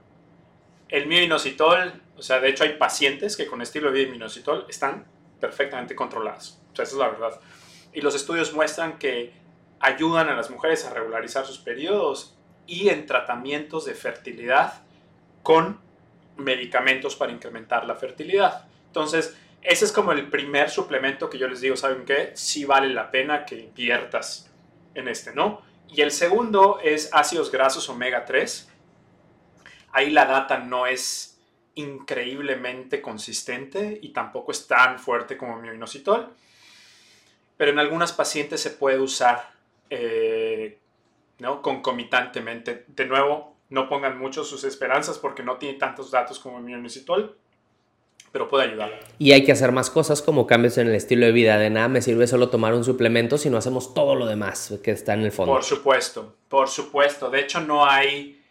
El mioinositol, o sea, de hecho hay pacientes que con estilo de vida y mioinositol están perfectamente controlados. O sea, esa es la verdad y los estudios muestran que ayudan a las mujeres a regularizar sus periodos y en tratamientos de fertilidad con medicamentos para incrementar la fertilidad. Entonces, ese es como el primer suplemento que yo les digo, ¿saben qué? Sí vale la pena que inviertas en este, ¿no? Y el segundo es ácidos grasos omega 3. Ahí la data no es increíblemente consistente y tampoco es tan fuerte como mi inositol pero en algunas pacientes se puede usar eh, ¿no? concomitantemente. De nuevo, no pongan mucho sus esperanzas porque no tiene tantos datos como el mionisitol, pero puede ayudar. Y hay que hacer más cosas como cambios en el estilo de vida. De nada me sirve solo tomar un suplemento si no hacemos todo lo demás que está en el fondo. Por supuesto, por supuesto. De hecho, no hay,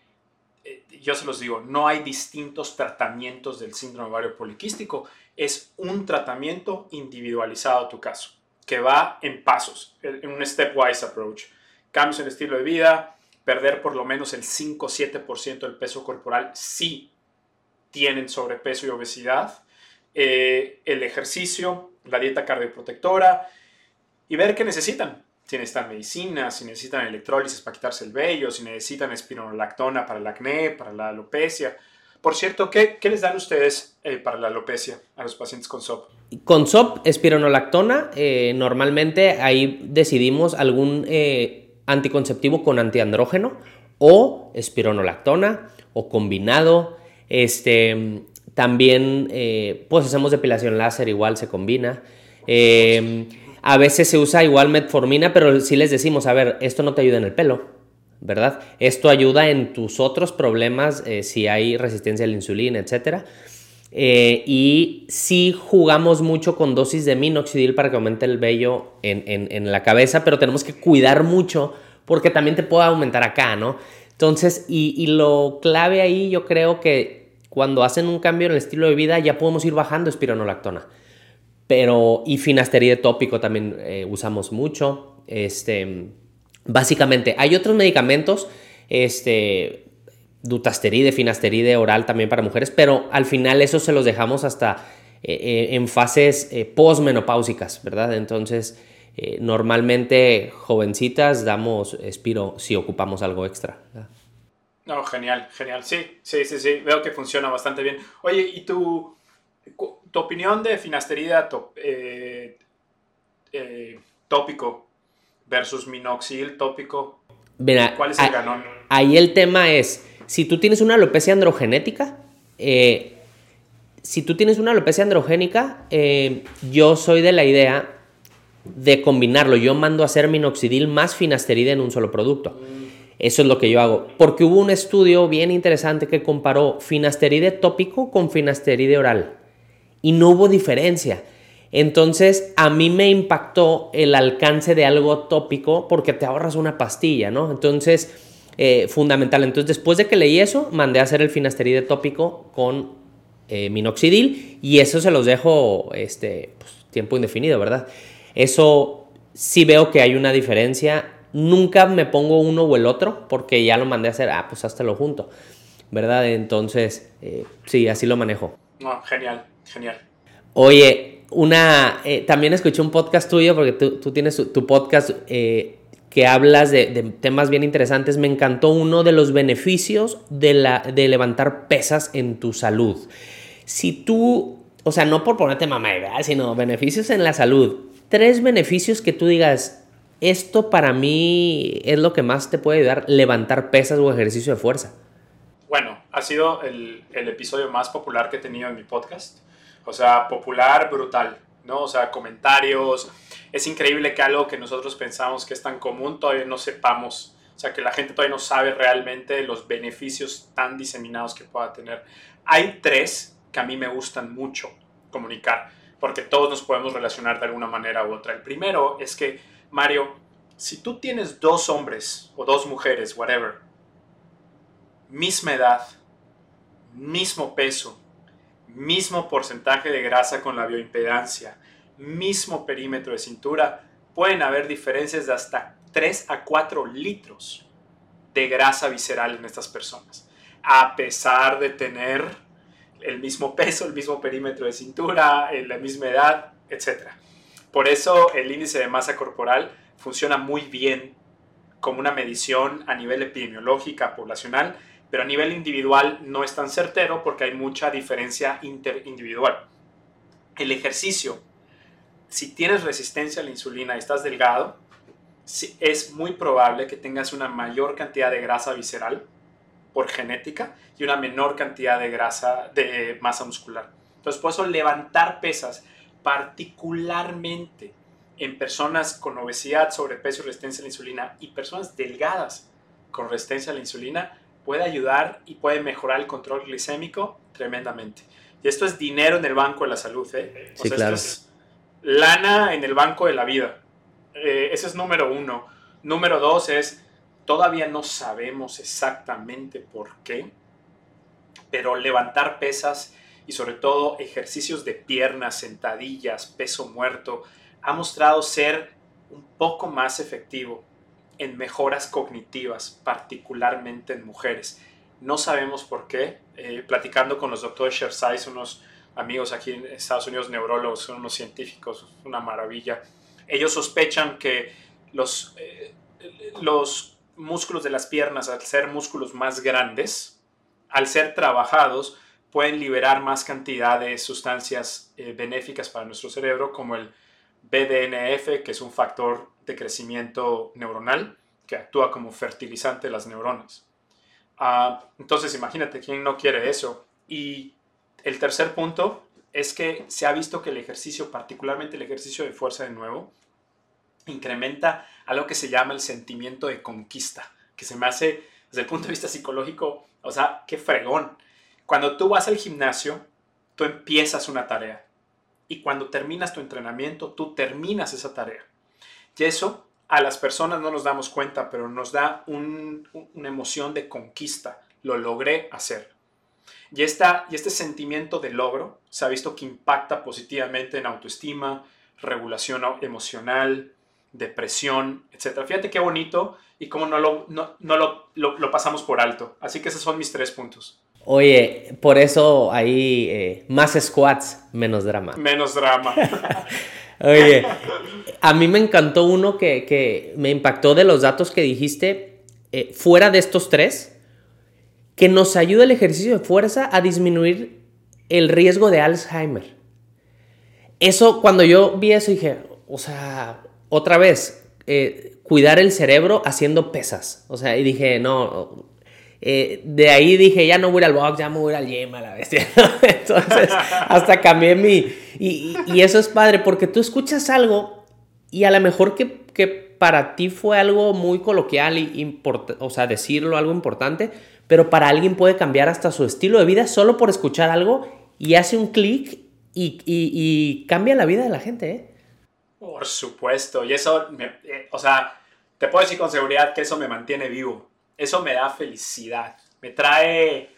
eh, yo se los digo, no hay distintos tratamientos del síndrome ovario poliquístico. Es un tratamiento individualizado a tu caso que va en pasos, en un stepwise approach. Cambios en el estilo de vida, perder por lo menos el 5-7% del peso corporal si tienen sobrepeso y obesidad, eh, el ejercicio, la dieta cardioprotectora y ver qué necesitan. Si necesitan medicina, si necesitan electrólisis para quitarse el vello, si necesitan espironolactona para el acné, para la alopecia. Por cierto, ¿qué, les dan ustedes eh, para la alopecia a los pacientes con SOP? Con SOP, espironolactona, eh, normalmente ahí decidimos algún anticonceptivo con antiandrógeno o espironolactona o combinado. Este, también pues hacemos depilación láser, igual se combina. a veces se usa igual metformina, pero si les decimos, a ver, esto no te ayuda en el pelo ¿verdad? Esto ayuda en tus otros problemas, eh, si hay resistencia a la insulina, etc. Eh, y si jugamos mucho con dosis de minoxidil para que aumente el vello en, la cabeza, pero tenemos que cuidar mucho porque también te puede aumentar acá, ¿no? Entonces, y, lo clave ahí yo creo que cuando hacen un cambio en el estilo de vida ya podemos ir bajando espironolactona. Pero, y finasteride tópico también eh, usamos mucho. Este, Básicamente, hay otros medicamentos, este, dutasteride, finasteride oral también para mujeres, pero al final eso se los dejamos hasta eh, eh, en fases eh, postmenopáusicas, ¿verdad? Entonces, normalmente jovencitas damos espiro si ocupamos algo extra. No, genial, genial. Sí, sí, sí, sí. Veo que funciona bastante bien. Oye, ¿y tu, tu opinión de finasterida tópico versus minoxidil tópico. ¿Cuál es el ganón? ahí el tema es, si tú tienes una alopecia androgenética, eh, si tú tienes una alopecia androgénica, eh, yo soy de la idea de combinarlo. Yo mando a hacer minoxidil más finasteride en un solo producto. Eso es lo que yo hago. Porque hubo un estudio bien interesante que comparó finasteride tópico con finasteride oral. Y no hubo diferencia. Entonces, a mí me impactó el alcance de algo tópico porque te ahorras una pastilla, ¿no? Entonces, eh, fundamental. Entonces, después de que leí eso, mandé a hacer el finasteride tópico con eh, minoxidil y eso se los dejo este, pues, tiempo indefinido, ¿verdad? Eso sí veo que hay una diferencia. Nunca me pongo uno o el otro porque ya lo mandé a hacer, ah, pues hasta lo junto, ¿verdad? Entonces, eh, sí, así lo manejo. genial, genial. Oye, una, también escuché un podcast tuyo porque tú, tienes tu podcast que hablas de, temas bien interesantes. Me encantó uno de los beneficios de, la, de levantar pesas en tu salud. Si tú, o sea, no por ponerte mamá, sino beneficios en la salud. Tres beneficios que tú digas, esto para mí es lo que más te puede ayudar, levantar pesas o ejercicio de fuerza. Bueno, ha sido el, el episodio más popular que he tenido en mi podcast. O sea, popular, brutal, ¿no? O sea, comentarios, es increíble que algo que nosotros pensamos que es tan común todavía no sepamos. O sea, que la gente todavía no sabe realmente los beneficios tan diseminados que pueda tener. Hay tres que a mí me gustan mucho comunicar, porque todos nos podemos relacionar de alguna manera u otra. El primero es que, Mario, si tú tienes dos hombres o dos mujeres, whatever, misma edad, mismo peso, mismo porcentaje de grasa con la bioimpedancia, mismo perímetro de cintura, pueden haber diferencias de hasta 3 a 4 litros de grasa visceral en estas personas, a pesar de tener el mismo peso, el mismo perímetro de cintura, la misma edad, etc. Por eso el índice de masa corporal funciona muy bien como una medición a nivel epidemiológica poblacional, pero a nivel individual no es tan certero porque hay mucha diferencia interindividual. El ejercicio si tienes resistencia a la insulina y estás delgado, es muy probable que tengas una mayor cantidad de grasa visceral por genética y una menor cantidad de grasa de masa muscular. Entonces, por eso levantar pesas, particularmente en personas con obesidad, sobrepeso y resistencia a la insulina y personas delgadas con resistencia a la insulina, puede ayudar y puede mejorar el control glicémico tremendamente. Y esto es dinero en el banco de la salud. ¿eh? sí, claro lana en el banco de la vida. Eh, ese es número uno. Número dos es, todavía no sabemos exactamente por qué, pero levantar pesas y sobre todo ejercicios de piernas, sentadillas, peso muerto, ha mostrado ser un poco más efectivo en mejoras cognitivas, particularmente en mujeres. No sabemos por qué. Eh, platicando con los doctores Shersais, unos amigos aquí en Estados Unidos, neurólogos, unos científicos, una maravilla. Ellos sospechan que los, eh, los músculos de las piernas, al ser músculos más grandes, al ser trabajados, pueden liberar más cantidad de sustancias eh, benéficas para nuestro cerebro, como el BDNF, que es un factor de crecimiento neuronal, que actúa como fertilizante de las neuronas. Ah, entonces, imagínate quién no quiere eso. Y el tercer punto es que se ha visto que el ejercicio, particularmente el ejercicio de fuerza de nuevo, incrementa algo que se llama el sentimiento de conquista, que se me hace desde el punto de vista psicológico, o sea, qué fregón. Cuando tú vas al gimnasio, tú empiezas una tarea y cuando terminas tu entrenamiento, tú terminas esa tarea. Y eso a las personas no nos damos cuenta, pero nos da una emoción de conquista. Lo logré hacer. Y, esta, y este sentimiento de logro se ha visto que impacta positivamente en autoestima, regulación emocional, depresión, etc. Fíjate qué bonito y cómo no lo, no, lo, lo, pasamos por alto. Así que esos son mis tres puntos. Oye, por eso hay eh, más squats, menos drama. Menos drama. Oye, a mí me encantó uno que, que, me impactó de los datos que dijiste. Eh, fuera de estos tres, que nos ayuda el ejercicio de fuerza a disminuir el riesgo de Alzheimer. Eso, cuando yo vi eso, dije, o sea, otra vez, eh, cuidar el cerebro haciendo pesas. O sea, y dije, no, eh, de ahí dije, ya no voy al box, ya me voy al gym a la bestia. Entonces, hasta cambié mi... Y, y, eso es padre, porque tú escuchas algo y a lo mejor que, que para ti fue algo muy coloquial y o sea, decirlo algo importante, pero para alguien puede cambiar hasta su estilo de vida solo por escuchar algo y hace un clic y, y, cambia la vida de la gente, ¿eh? Por supuesto, y eso, eh, o sea, te puedo decir con seguridad que eso me mantiene vivo, eso me da felicidad, me trae,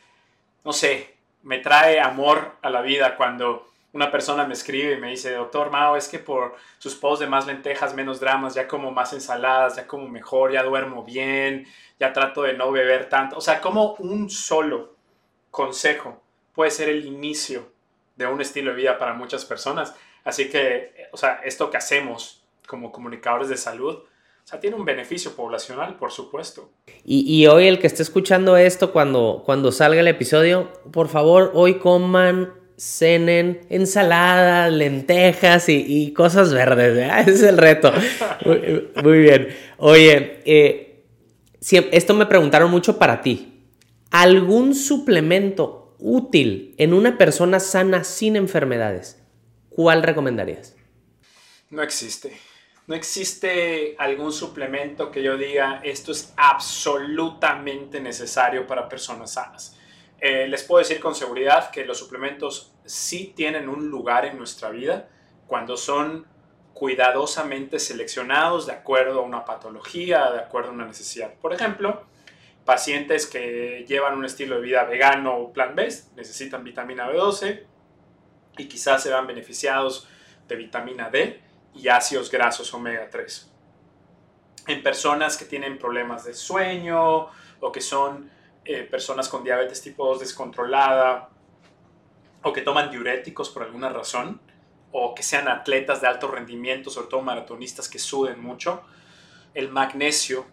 no sé, me trae amor a la vida cuando una persona me escribe y me dice, doctor Mao, es que por sus posts de más lentejas, menos dramas, ya como más ensaladas, ya como mejor, ya duermo bien, ya trato de no beber tanto. O sea, como un solo consejo puede ser el inicio de un estilo de vida para muchas personas. Así que, o sea, esto que hacemos como comunicadores de salud, o sea, tiene un beneficio poblacional, por supuesto. Y, hoy el que esté escuchando esto, cuando, cuando salga el episodio, por favor, hoy coman, cenen ensaladas, lentejas y, cosas verdes. Ese es el reto. muy, bien. Oye, eh, esto me preguntaron mucho para ti. ¿Algún suplemento útil en una persona sana sin enfermedades, ¿cuál recomendarías? No existe. No existe algún suplemento que yo diga esto es absolutamente necesario para personas sanas. Eh, les puedo decir con seguridad que los suplementos sí tienen un lugar en nuestra vida cuando son cuidadosamente seleccionados de acuerdo a una patología, de acuerdo a una necesidad. Por ejemplo, pacientes que llevan un estilo de vida vegano o plant-based necesitan vitamina B12 y quizás se van beneficiados de vitamina D y ácidos grasos omega 3. En personas que tienen problemas de sueño o que son eh, personas con diabetes tipo 2 descontrolada o que toman diuréticos por alguna razón o que sean atletas de alto rendimiento, sobre todo maratonistas que suden mucho, el magnesio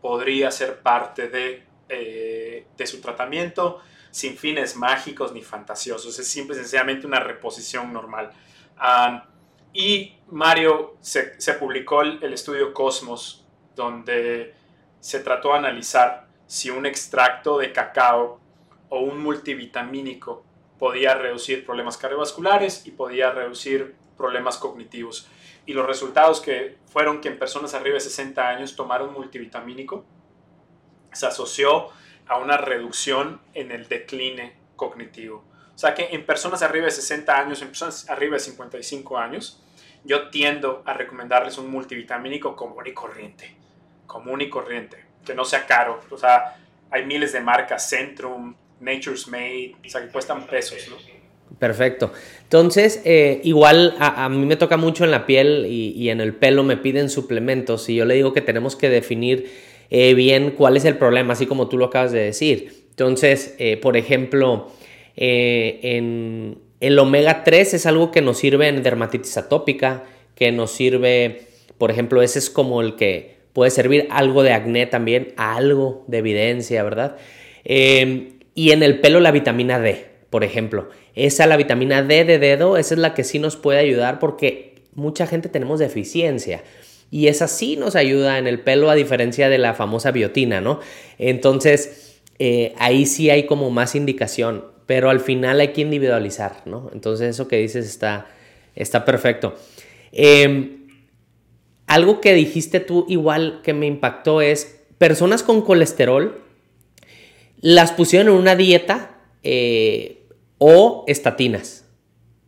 podría ser parte de, eh, de su tratamiento sin fines mágicos ni fantasiosos. Es simple y sencillamente una reposición normal. Y Mario se, publicó el, el, estudio Cosmos, donde se trató de analizar si un extracto de cacao o un multivitamínico podía reducir problemas cardiovasculares y podía reducir problemas cognitivos y los resultados que fueron que en personas arriba de 60 años tomaron multivitamínico se asoció a una reducción en el decline cognitivo. O sea que en personas arriba de 60 años, en personas arriba de 55 años, yo tiendo a recomendarles un multivitamínico común y corriente. Común y corriente. Que no sea caro. O sea, hay miles de marcas, Centrum, Nature's Made, o sea, que cuestan pesos, ¿no? Perfecto. Entonces, eh, igual a, mí me toca mucho en la piel y, en el pelo me piden suplementos y yo le digo que tenemos que definir eh, bien cuál es el problema, así como tú lo acabas de decir. Entonces, eh, por ejemplo, en el omega 3 es algo que nos sirve en dermatitis atópica, que nos sirve, por ejemplo, ese es como el que puede servir algo de acné también, algo de evidencia, ¿verdad? y en el pelo la vitamina D, por ejemplo. Esa, la vitamina D de dedo, esa es la que sí nos puede ayudar porque mucha gente tenemos deficiencia. Y esa sí nos ayuda en el pelo a diferencia de la famosa biotina, ¿no? Entonces, eh, ahí sí hay como más indicación, pero al final hay que individualizar, ¿no? Entonces, eso que dices está, está perfecto. Em, algo que dijiste tú igual que me impactó es, personas con colesterol las pusieron en una dieta eh, o estatinas.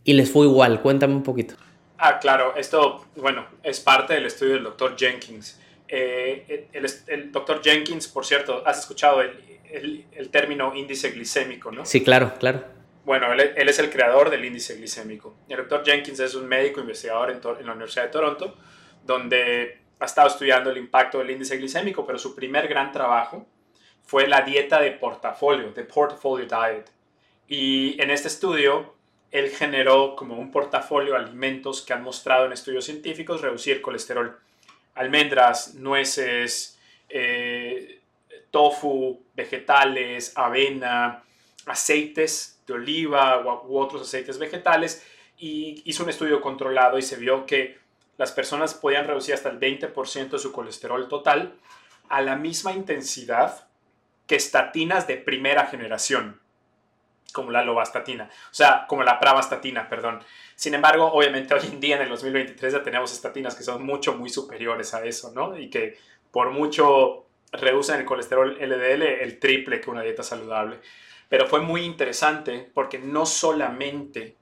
Y les fue igual. Cuéntame un poquito. Ah, claro. Esto, bueno, es parte del estudio del doctor Jenkins. Eh, el, doctor Jenkins, por cierto, has escuchado el, el, término índice glicémico, ¿no? Sí, claro, claro. Bueno, él, él, es el creador del índice glicémico. El doctor Jenkins es un médico investigador en, en la Universidad de Toronto, donde ha estado estudiando el impacto del índice glicémico, pero su primer gran trabajo fue la dieta de portafolio, de portfolio diet. Y en este estudio, él generó como un portafolio de alimentos que han mostrado en estudios científicos reducir colesterol. Almendras, nueces, eh, tofu, vegetales, avena, aceites de oliva u, otros aceites vegetales y hizo un estudio controlado y se vio que las personas podían reducir hasta el 20% de su colesterol total a la misma intensidad que estatinas de primera generación, como la lovastatina, o sea, como la pravastatina, perdón. Sin embargo, obviamente hoy en día, en el 2023, ya tenemos estatinas que son mucho, muy superiores a eso, ¿no? Y que por mucho reducen el colesterol LDL el triple que una dieta saludable. Pero fue muy interesante porque no solamente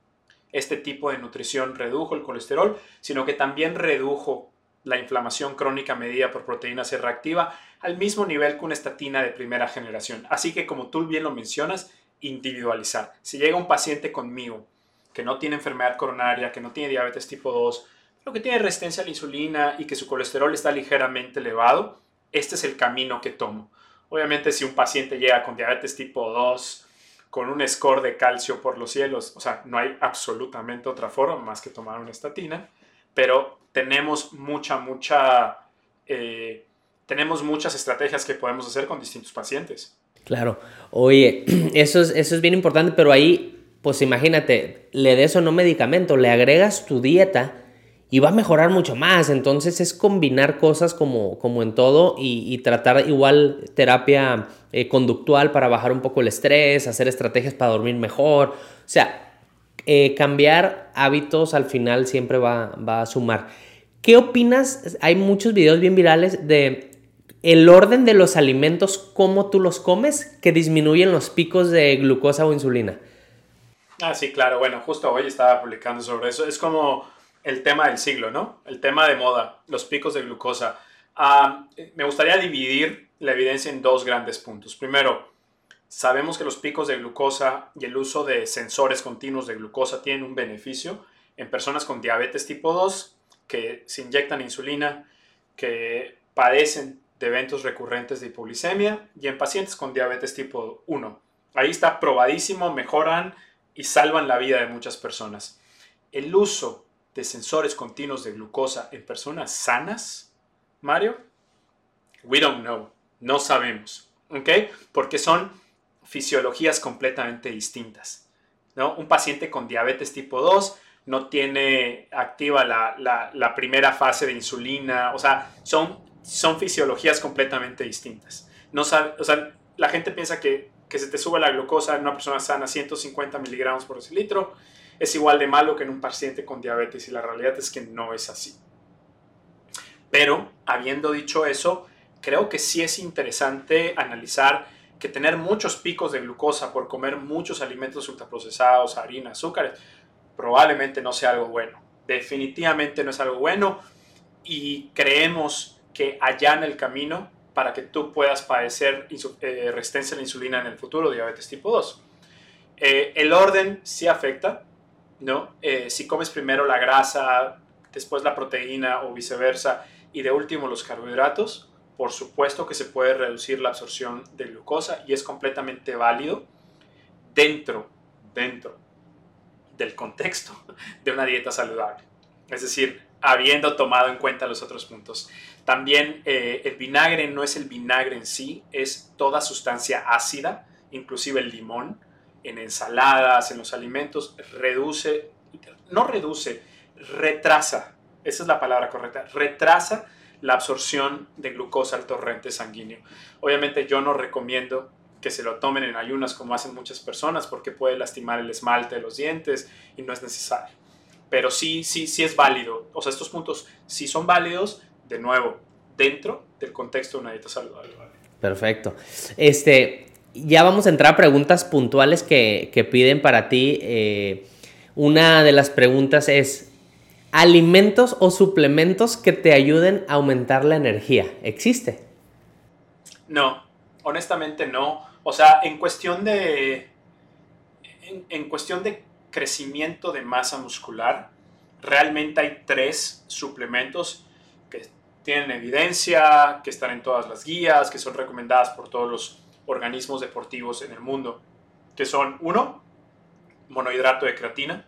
este tipo de nutrición redujo el colesterol, sino que también redujo la inflamación crónica medida por proteína C reactiva al mismo nivel que una estatina de primera generación. Así que como tú bien lo mencionas, individualizar. Si llega un paciente conmigo que no tiene enfermedad coronaria, que no tiene diabetes tipo 2, pero que tiene resistencia a la insulina y que su colesterol está ligeramente elevado, este es el camino que tomo. Obviamente si un paciente llega con diabetes tipo 2, con un score de calcio por los cielos, o sea, no hay absolutamente otra forma más que tomar una estatina, pero tenemos mucha, mucha, eh, tenemos muchas estrategias que podemos hacer con distintos pacientes. Claro, oye, eso es, eso es bien importante, pero ahí, pues imagínate, le des o no medicamento, le agregas tu dieta y va a mejorar mucho más. Entonces es combinar cosas como, como en todo y, tratar igual terapia eh, conductual para bajar un poco el estrés, hacer estrategias para dormir mejor. O sea, eh, cambiar hábitos al final siempre va, va a sumar. ¿Qué opinas? Hay muchos videos bien virales de el orden de los alimentos, cómo tú los comes, que disminuyen los picos de glucosa o insulina. Ah, sí, claro. Bueno, justo hoy estaba publicando sobre eso. Es como el tema del siglo, ¿no? El tema de moda, los picos de glucosa. Ah, me gustaría dividir la evidencia en dos grandes puntos. Primero, sabemos que los picos de glucosa y el uso de sensores continuos de glucosa tienen un beneficio en personas con diabetes tipo 2 que se inyectan insulina, que padecen de eventos recurrentes de hipoglicemia y en pacientes con diabetes tipo 1. Ahí está probadísimo, mejoran y salvan la vida de muchas personas. El uso de sensores continuos de glucosa en personas sanas, Mario? We don't know. No sabemos. ¿Ok? Porque son fisiologías completamente distintas. ¿no? Un paciente con diabetes tipo 2 no tiene activa la, primera fase de insulina. O sea, son, son fisiologías completamente distintas. No sabe, o sea, la gente piensa que, que se te sube la glucosa en una persona sana 150 miligramos por decilitro es igual de malo que en un paciente con diabetes y la realidad es que no es así. Pero, habiendo dicho eso, creo que sí es interesante analizar que tener muchos picos de glucosa por comer muchos alimentos ultraprocesados, harina, azúcares, probablemente no sea algo bueno. Definitivamente no es algo bueno y creemos que allá en el camino para que tú puedas padecer eh, resistencia a la insulina en el futuro, diabetes tipo 2. Eh, el orden sí afecta, ¿no? Eh, si comes primero la grasa, después la proteína o viceversa, y de último los carbohidratos, por supuesto que se puede reducir la absorción de glucosa y es completamente válido dentro, dentro del contexto de una dieta saludable. Es decir, habiendo tomado en cuenta los otros puntos. También eh, el vinagre no es el vinagre en sí, es toda sustancia ácida, inclusive el limón, en ensaladas, en los alimentos, reduce, no reduce, retrasa, esa es la palabra correcta, retrasa la absorción de glucosa al torrente sanguíneo. Obviamente yo no recomiendo que se lo tomen en ayunas como hacen muchas personas porque puede lastimar el esmalte de los dientes y no es necesario. Pero sí, sí, sí es válido. O sea, estos puntos sí son válidos, de nuevo, dentro del contexto de una dieta saludable. Perfecto. Este, ya vamos a entrar a preguntas puntuales que, piden para ti. Eh, una de las preguntas es, ¿alimentos o suplementos que te ayuden a aumentar la energía? ¿Existe? No, honestamente no. O sea, en cuestión de, en cuestión de crecimiento de masa muscular, realmente hay tres suplementos que tienen evidencia, que están en todas las guías, que son recomendadas por todos los organismos deportivos en el mundo, que son uno, monohidrato de creatina,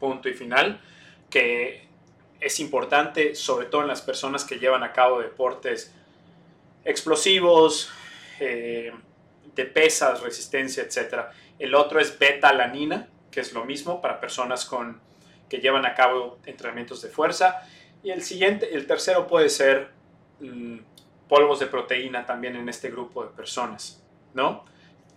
punto y final, que es importante sobre todo en las personas que llevan a cabo deportes explosivos, eh, de pesas, resistencia, etc. El otro es beta-alanina, que es lo mismo para personas con, que llevan a cabo entrenamientos de fuerza. Y el siguiente, el tercero puede ser mm, polvos de proteína también en este grupo de personas, ¿no?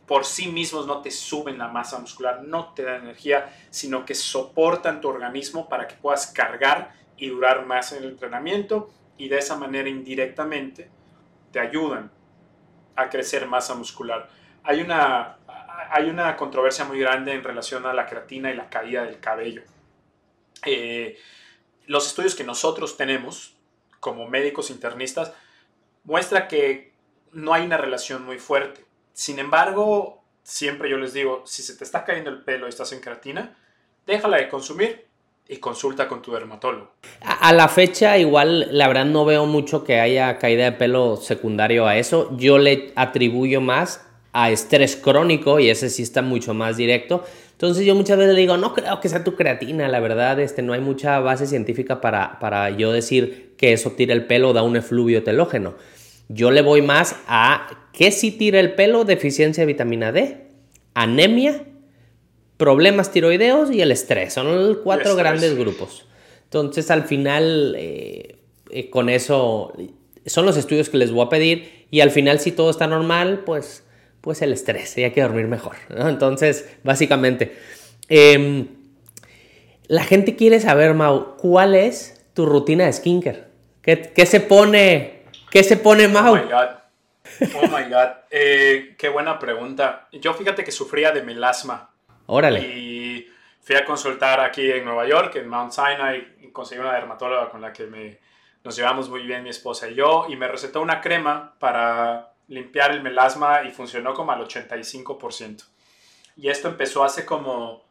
Por sí mismos no te suben la masa muscular, no te dan energía, sino que soportan tu organismo para que puedas cargar y durar más en el entrenamiento y de esa manera indirectamente te ayudan a crecer masa muscular. Hay una, hay una controversia muy grande en relación a la creatina y la caída del cabello. Eh, los estudios que nosotros tenemos como médicos internistas muestra que no hay una relación muy fuerte. Sin embargo, siempre yo les digo, si se te está cayendo el pelo y estás en creatina, déjala de consumir y consulta con tu dermatólogo. A, la fecha, igual, la verdad no veo mucho que haya caída de pelo secundario a eso. Yo le atribuyo más a estrés crónico y ese sí está mucho más directo. Entonces yo muchas veces le digo, no creo que sea tu creatina, la verdad, este, no hay mucha base científica para, para yo decir que eso tira el pelo o da un efluvio telógeno. Yo le voy más a que si tira el pelo, deficiencia de vitamina D, anemia problemas tiroideos y el estrés. Son los cuatro grandes grupos. Entonces, al final, eh, eh, con eso, son los estudios que les voy a pedir. Y al final, si todo está normal, pues, pues el estrés. Y hay que dormir mejor. Entonces, básicamente, em, la gente quiere saber, Mau, ¿cuál es tu rutina de skincare? ¿Qué, se pone? ¿Qué se pone, Mau? Oh my God. Oh my God. Eh, qué buena pregunta. Yo fíjate que sufría de melasma Órale. Y fui a consultar aquí en Nueva York, en Mount Sinai, y conseguí una dermatóloga con la que me, nos llevamos muy bien mi esposa y yo, y me recetó una crema para limpiar el melasma y funcionó como al 85%. Y esto empezó hace como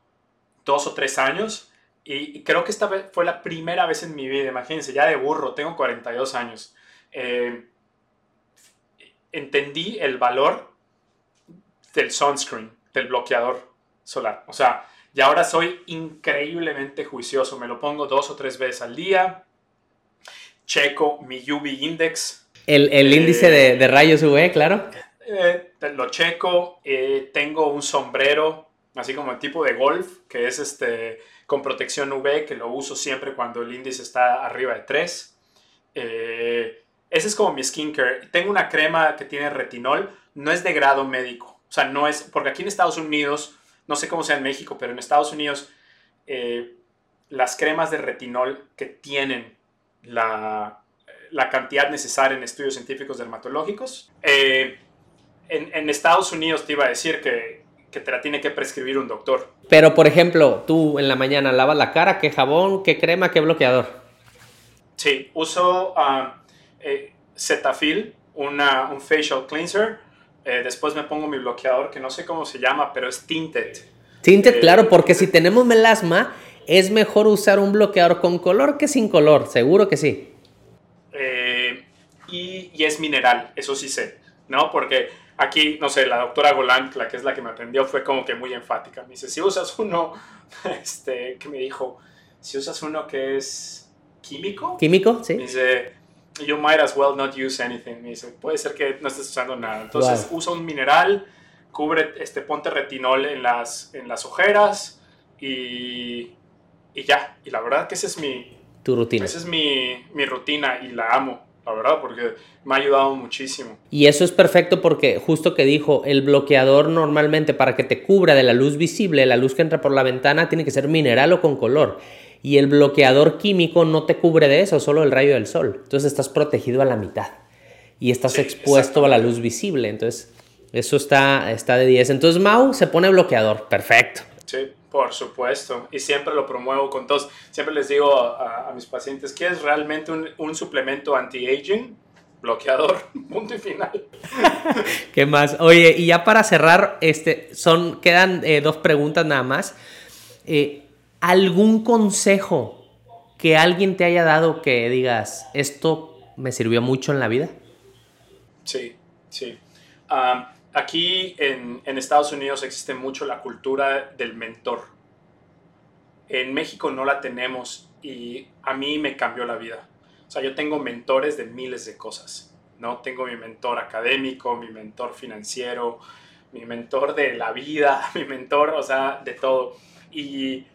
dos o tres años y, creo que esta fue la primera vez en mi vida, imagínense, ya de burro, tengo 42 años. Eh, entendí el valor del sunscreen, del bloqueador solar. O sea, y ahora soy increíblemente juicioso. Me lo pongo dos o tres veces al día. Checo mi UV index. El, el índice de, de, rayos UV, claro. Eh, lo checo. Eh, tengo un sombrero, así como el tipo de golf, que es este con protección UV, que lo uso siempre cuando el índice está arriba de 3. Ese es como mi skincare. Tengo una crema que tiene retinol. No es de grado médico. O sea, no es. Porque aquí en Estados Unidos no sé cómo sea en México, pero en Estados Unidos eh, las cremas de retinol que tienen la, cantidad necesaria en estudios científicos dermatológicos, eh, en, Estados Unidos te iba a decir que, te la tiene que prescribir un doctor. Pero, por ejemplo, tú en la mañana lavas la cara, ¿qué jabón, qué crema, qué bloqueador? Sí, uso uh, Cetaphil, una, un facial cleanser, eh, después me pongo mi bloqueador que no sé cómo se llama, pero es tinted. Tinted, eh, claro, porque si tenemos melasma, es mejor usar un bloqueador con color que sin color, seguro que sí. Eh, y, y, es mineral, eso sí sé, ¿no? Porque aquí, no sé, la doctora Golan, la que es la que me atendió, fue como que muy enfática. Me dice, si usas uno, este, que me dijo, si usas uno que es químico. Químico, sí. Me dice, you might as well not use anything. Me dice, puede ser que no estés usando nada. Entonces usa un mineral, cubre, este, ponte retinol en las, en las ojeras y, y ya. Y la verdad que esa es mi... Tu rutina. Esa es mi, mi rutina y la amo la verdad, porque me ha ayudado muchísimo. Y eso es perfecto porque justo que dijo, el bloqueador normalmente para que te cubra de la luz visible, la luz que entra por la ventana, tiene que ser mineral o con color y el bloqueador químico no te cubre de eso, solo el rayo del sol. Entonces estás protegido a la mitad y estás expuesto a la luz visible. Entonces, eso está, está de 10. Entonces, Mau se pone bloqueador. Perfecto. Sí, por supuesto. Y siempre lo promuevo con todos. Siempre les digo a, mis pacientes, ¿quieres realmente un, un suplemento anti-aging? bloqueador, punto y final. ¿Qué más? Oye, y ya para cerrar, este, son, quedan eh, dos preguntas nada más. Eh, ¿Algún consejo que alguien te haya dado que digas, esto me sirvió mucho en la vida? Sí, sí. aquí en, Estados Unidos existe mucho la cultura del mentor. En México no la tenemos y a mí me cambió la vida. O sea, yo tengo mentores de miles de cosas, ¿no? Tengo mi mentor académico, mi mentor financiero, mi mentor de la vida, mi mentor, o sea, de todo. Y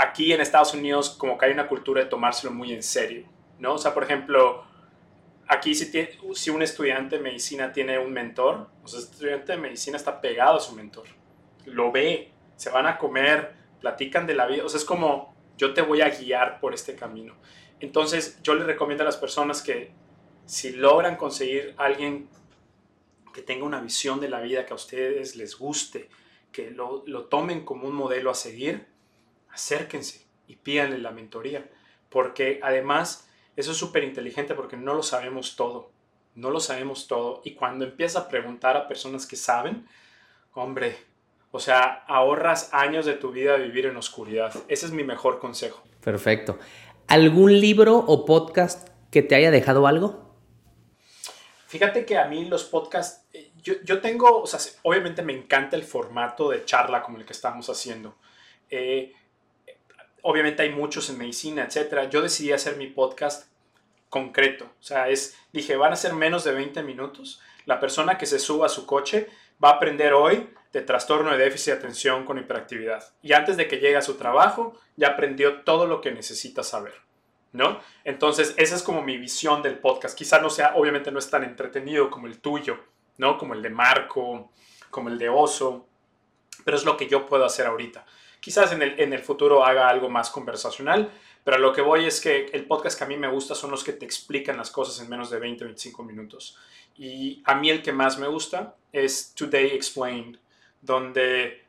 aquí en Estados Unidos como que hay una cultura de tomárselo muy en serio, ¿no? O sea, por ejemplo, aquí si, un estudiante de medicina tiene un mentor, o sea, el estudiante de medicina está pegado a su mentor, lo ve, se van a comer, platican de la vida, o sea, es como yo te voy a guiar por este camino. Entonces, yo les recomiendo a las personas que si logran conseguir alguien que tenga una visión de la vida que a ustedes les guste, que lo tomen como un modelo a seguir, acérquense y pídanle la mentoría, porque además eso es súper inteligente porque no lo sabemos todo, no lo sabemos todo. Y cuando empiezas a preguntar a personas que saben, hombre, o sea, ahorras años de tu vida a vivir en oscuridad. Ese es mi mejor consejo. Perfecto. ¿Algún libro o podcast que te haya dejado algo? Fíjate que a mí los podcasts, eh, yo, yo tengo, o sea, obviamente me encanta el formato de charla como el que estamos haciendo. Eh, obviamente hay muchos en medicina, etcétera. Yo decidí hacer mi podcast concreto. O sea, es, dije, van a ser menos de 20 minutos. La persona que se suba a su coche va a aprender hoy de trastorno de déficit de atención con hiperactividad. Y antes de que llegue a su trabajo, ya aprendió todo lo que necesita saber. ¿No? Entonces, esa es como mi visión del podcast. Quizá no sea, obviamente no es tan entretenido como el tuyo, ¿no? Como el de Marco, como el de Oso, pero es lo que yo puedo hacer ahorita. Quizás en el, en el futuro haga algo más conversacional, pero lo que voy es que el podcast que a mí me gusta son los que te explican las cosas en menos de 20, 25 minutos. Y a mí el que más me gusta es Today Explained, donde,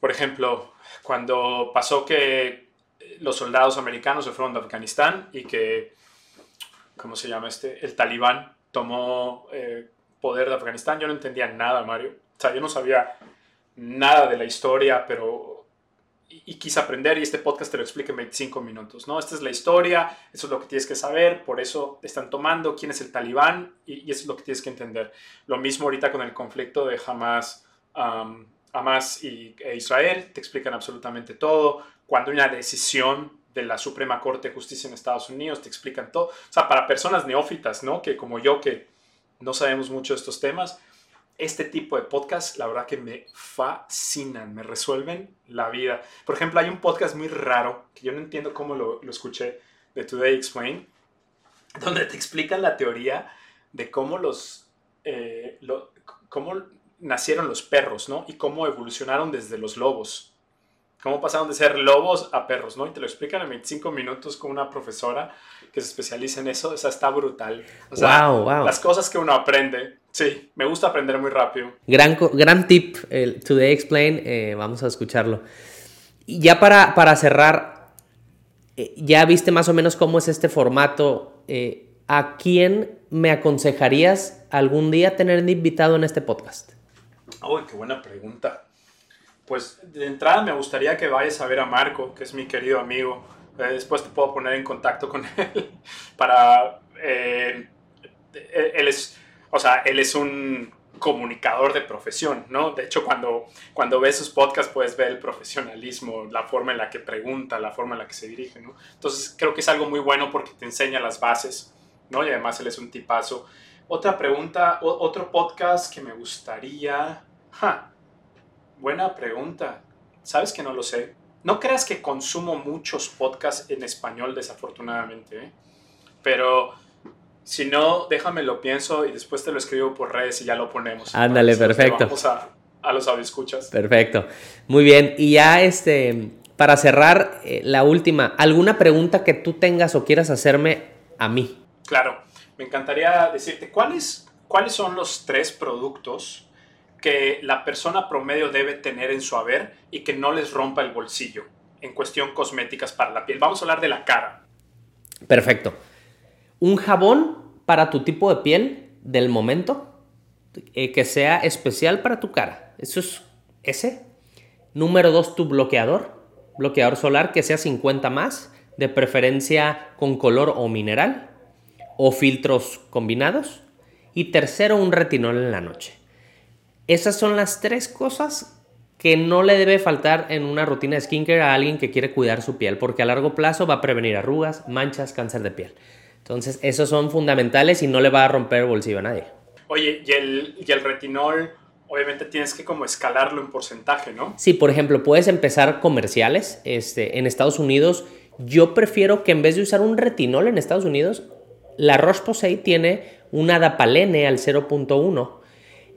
por ejemplo, cuando pasó que los soldados americanos se fueron de Afganistán y que, ¿cómo se llama este? El talibán tomó eh, poder de Afganistán, yo no entendía nada, Mario. O sea, yo no sabía nada de la historia, pero y, quise aprender y este podcast te lo explica en 25 minutos, ¿no? Esta es la historia, eso es lo que tienes que saber, por eso están tomando, quién es el talibán y, eso es lo que tienes que entender. Lo mismo ahorita con el conflicto de Hamas, Hamas y, e Israel, te explican absolutamente todo. Cuando una decisión de la Suprema Corte de Justicia en Estados Unidos, te explican todo. O sea, para personas neófitas, ¿no? Que como yo, que no sabemos mucho de estos temas, este tipo de podcast, la verdad que me fascinan, me resuelven la vida. Por ejemplo, hay un podcast muy raro, que yo no entiendo cómo lo, escuché, de Today Explain, donde te explican la teoría de cómo los, eh, cómo nacieron los perros, ¿no? Y cómo evolucionaron desde los lobos. Cómo pasaron de ser lobos a perros, ¿no? Y te lo explican en 25 minutos con una profesora que se especializa en eso. O sea, está brutal. O sea, las cosas que uno aprende Sí, me gusta aprender muy rápido. Gran, gran tip, el Today Explain, eh, vamos a escucharlo. Y ya para, para cerrar, eh, ya viste más o menos cómo es este formato. Eh, ¿A quién me aconsejarías algún día tener invitado en este podcast? Uy, qué buena pregunta. Pues de entrada me gustaría que vayas a ver a Marco, que es mi querido amigo. después te puedo poner en contacto con él para... él es o sea, él es un comunicador de profesión, ¿no? De hecho, cuando, cuando ves sus podcasts puedes ver el profesionalismo, la forma en la que pregunta, la forma en la que se dirige, ¿no? Entonces, creo que es algo muy bueno porque te enseña las bases, ¿no? Y además él es un tipazo. Otra pregunta, otro podcast que me gustaría... Ja, buena pregunta. ¿Sabes que no lo sé? No creas que consumo muchos podcasts en español, desafortunadamente, ¿eh? Pero si no, déjame lo pienso y después te lo escribo por redes y ya lo ponemos. Ándale, perfecto. Vamos a, a los escuchas. Perfecto. Muy bien. Y ya este, para cerrar, eh, la última, ¿alguna pregunta que tú tengas o quieras hacerme a mí? Claro, me encantaría decirte, ¿cuáles, cuáles son los tres productos que la persona promedio debe tener en su haber y que no les rompa el bolsillo en cuestión cosméticas para la piel? Vamos a hablar de la cara. Perfecto un jabón para tu tipo de piel del momento eh, que sea especial para tu cara. Eso es ese. Número dos, tu bloqueador. Bloqueador solar que sea 50 más, de preferencia con color o mineral, o filtros combinados. Y tercero, un retinol en la noche. Esas son las tres cosas que no le debe faltar en una rutina de skincare a alguien que quiere cuidar su piel, porque a largo plazo va a prevenir arrugas, manchas, cáncer de piel. Entonces, esos son fundamentales y no le va a romper el bolsillo a nadie. Oye, y el, y el retinol, obviamente tienes que como escalarlo en porcentaje, ¿no? Sí, por ejemplo, puedes empezar comerciales. Este, en Estados Unidos Yo prefiero que en vez de usar un retinol en Estados Unidos, la Roche-Posay tiene un adapalene al 0.1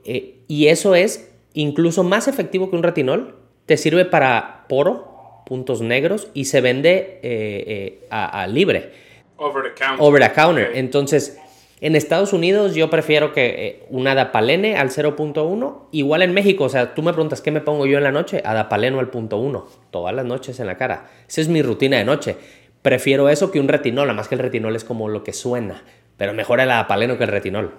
eh, y eso es incluso más efectivo que un retinol. Te sirve para poro, puntos negros y se vende eh, eh, a, libre. Over the counter. Over the counter. Entonces, en Estados Unidos yo prefiero que un adapalene al 0.1, igual en México, o sea, tú me preguntas qué me pongo yo en la noche, adapaleno al punto 1, todas las noches en la cara. Esa es mi rutina de noche. Prefiero eso que un retinol, más que el retinol es como lo que suena, pero mejor el adapaleno que el retinol.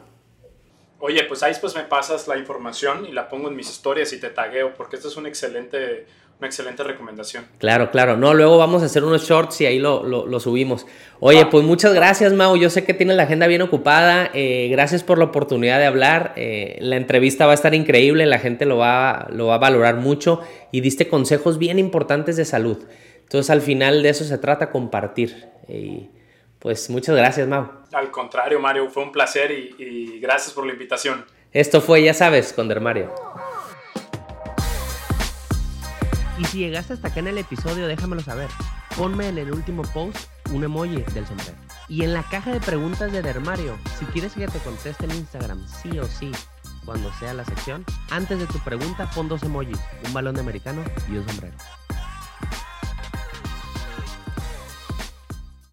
Oye, pues ahí pues me pasas la información y la pongo en mis historias y te tagueo, porque esto es un excelente, una excelente recomendación. Claro, claro. No, luego vamos a hacer unos shorts y ahí lo, lo, subimos. Oye, pues muchas gracias, Mau. Yo sé que tienes la agenda bien ocupada. Eh, gracias por la oportunidad de hablar. Eh, la entrevista va a estar increíble, la gente lo va, lo va a valorar mucho y diste consejos bien importantes de salud. Entonces, al final de eso se trata, compartir. Y pues muchas gracias, Mau. Al contrario, Mario, fue un placer y, gracias por la invitación. Esto fue, ya sabes, con Mario. Y si llegaste hasta acá en el episodio, déjamelo saber. Ponme en el último post un emoji del sombrero. Y en la caja de preguntas de Dermario, si quieres que te conteste en Instagram, sí o sí, cuando sea la sección, antes de tu pregunta pon dos emojis, un balón de americano y un sombrero.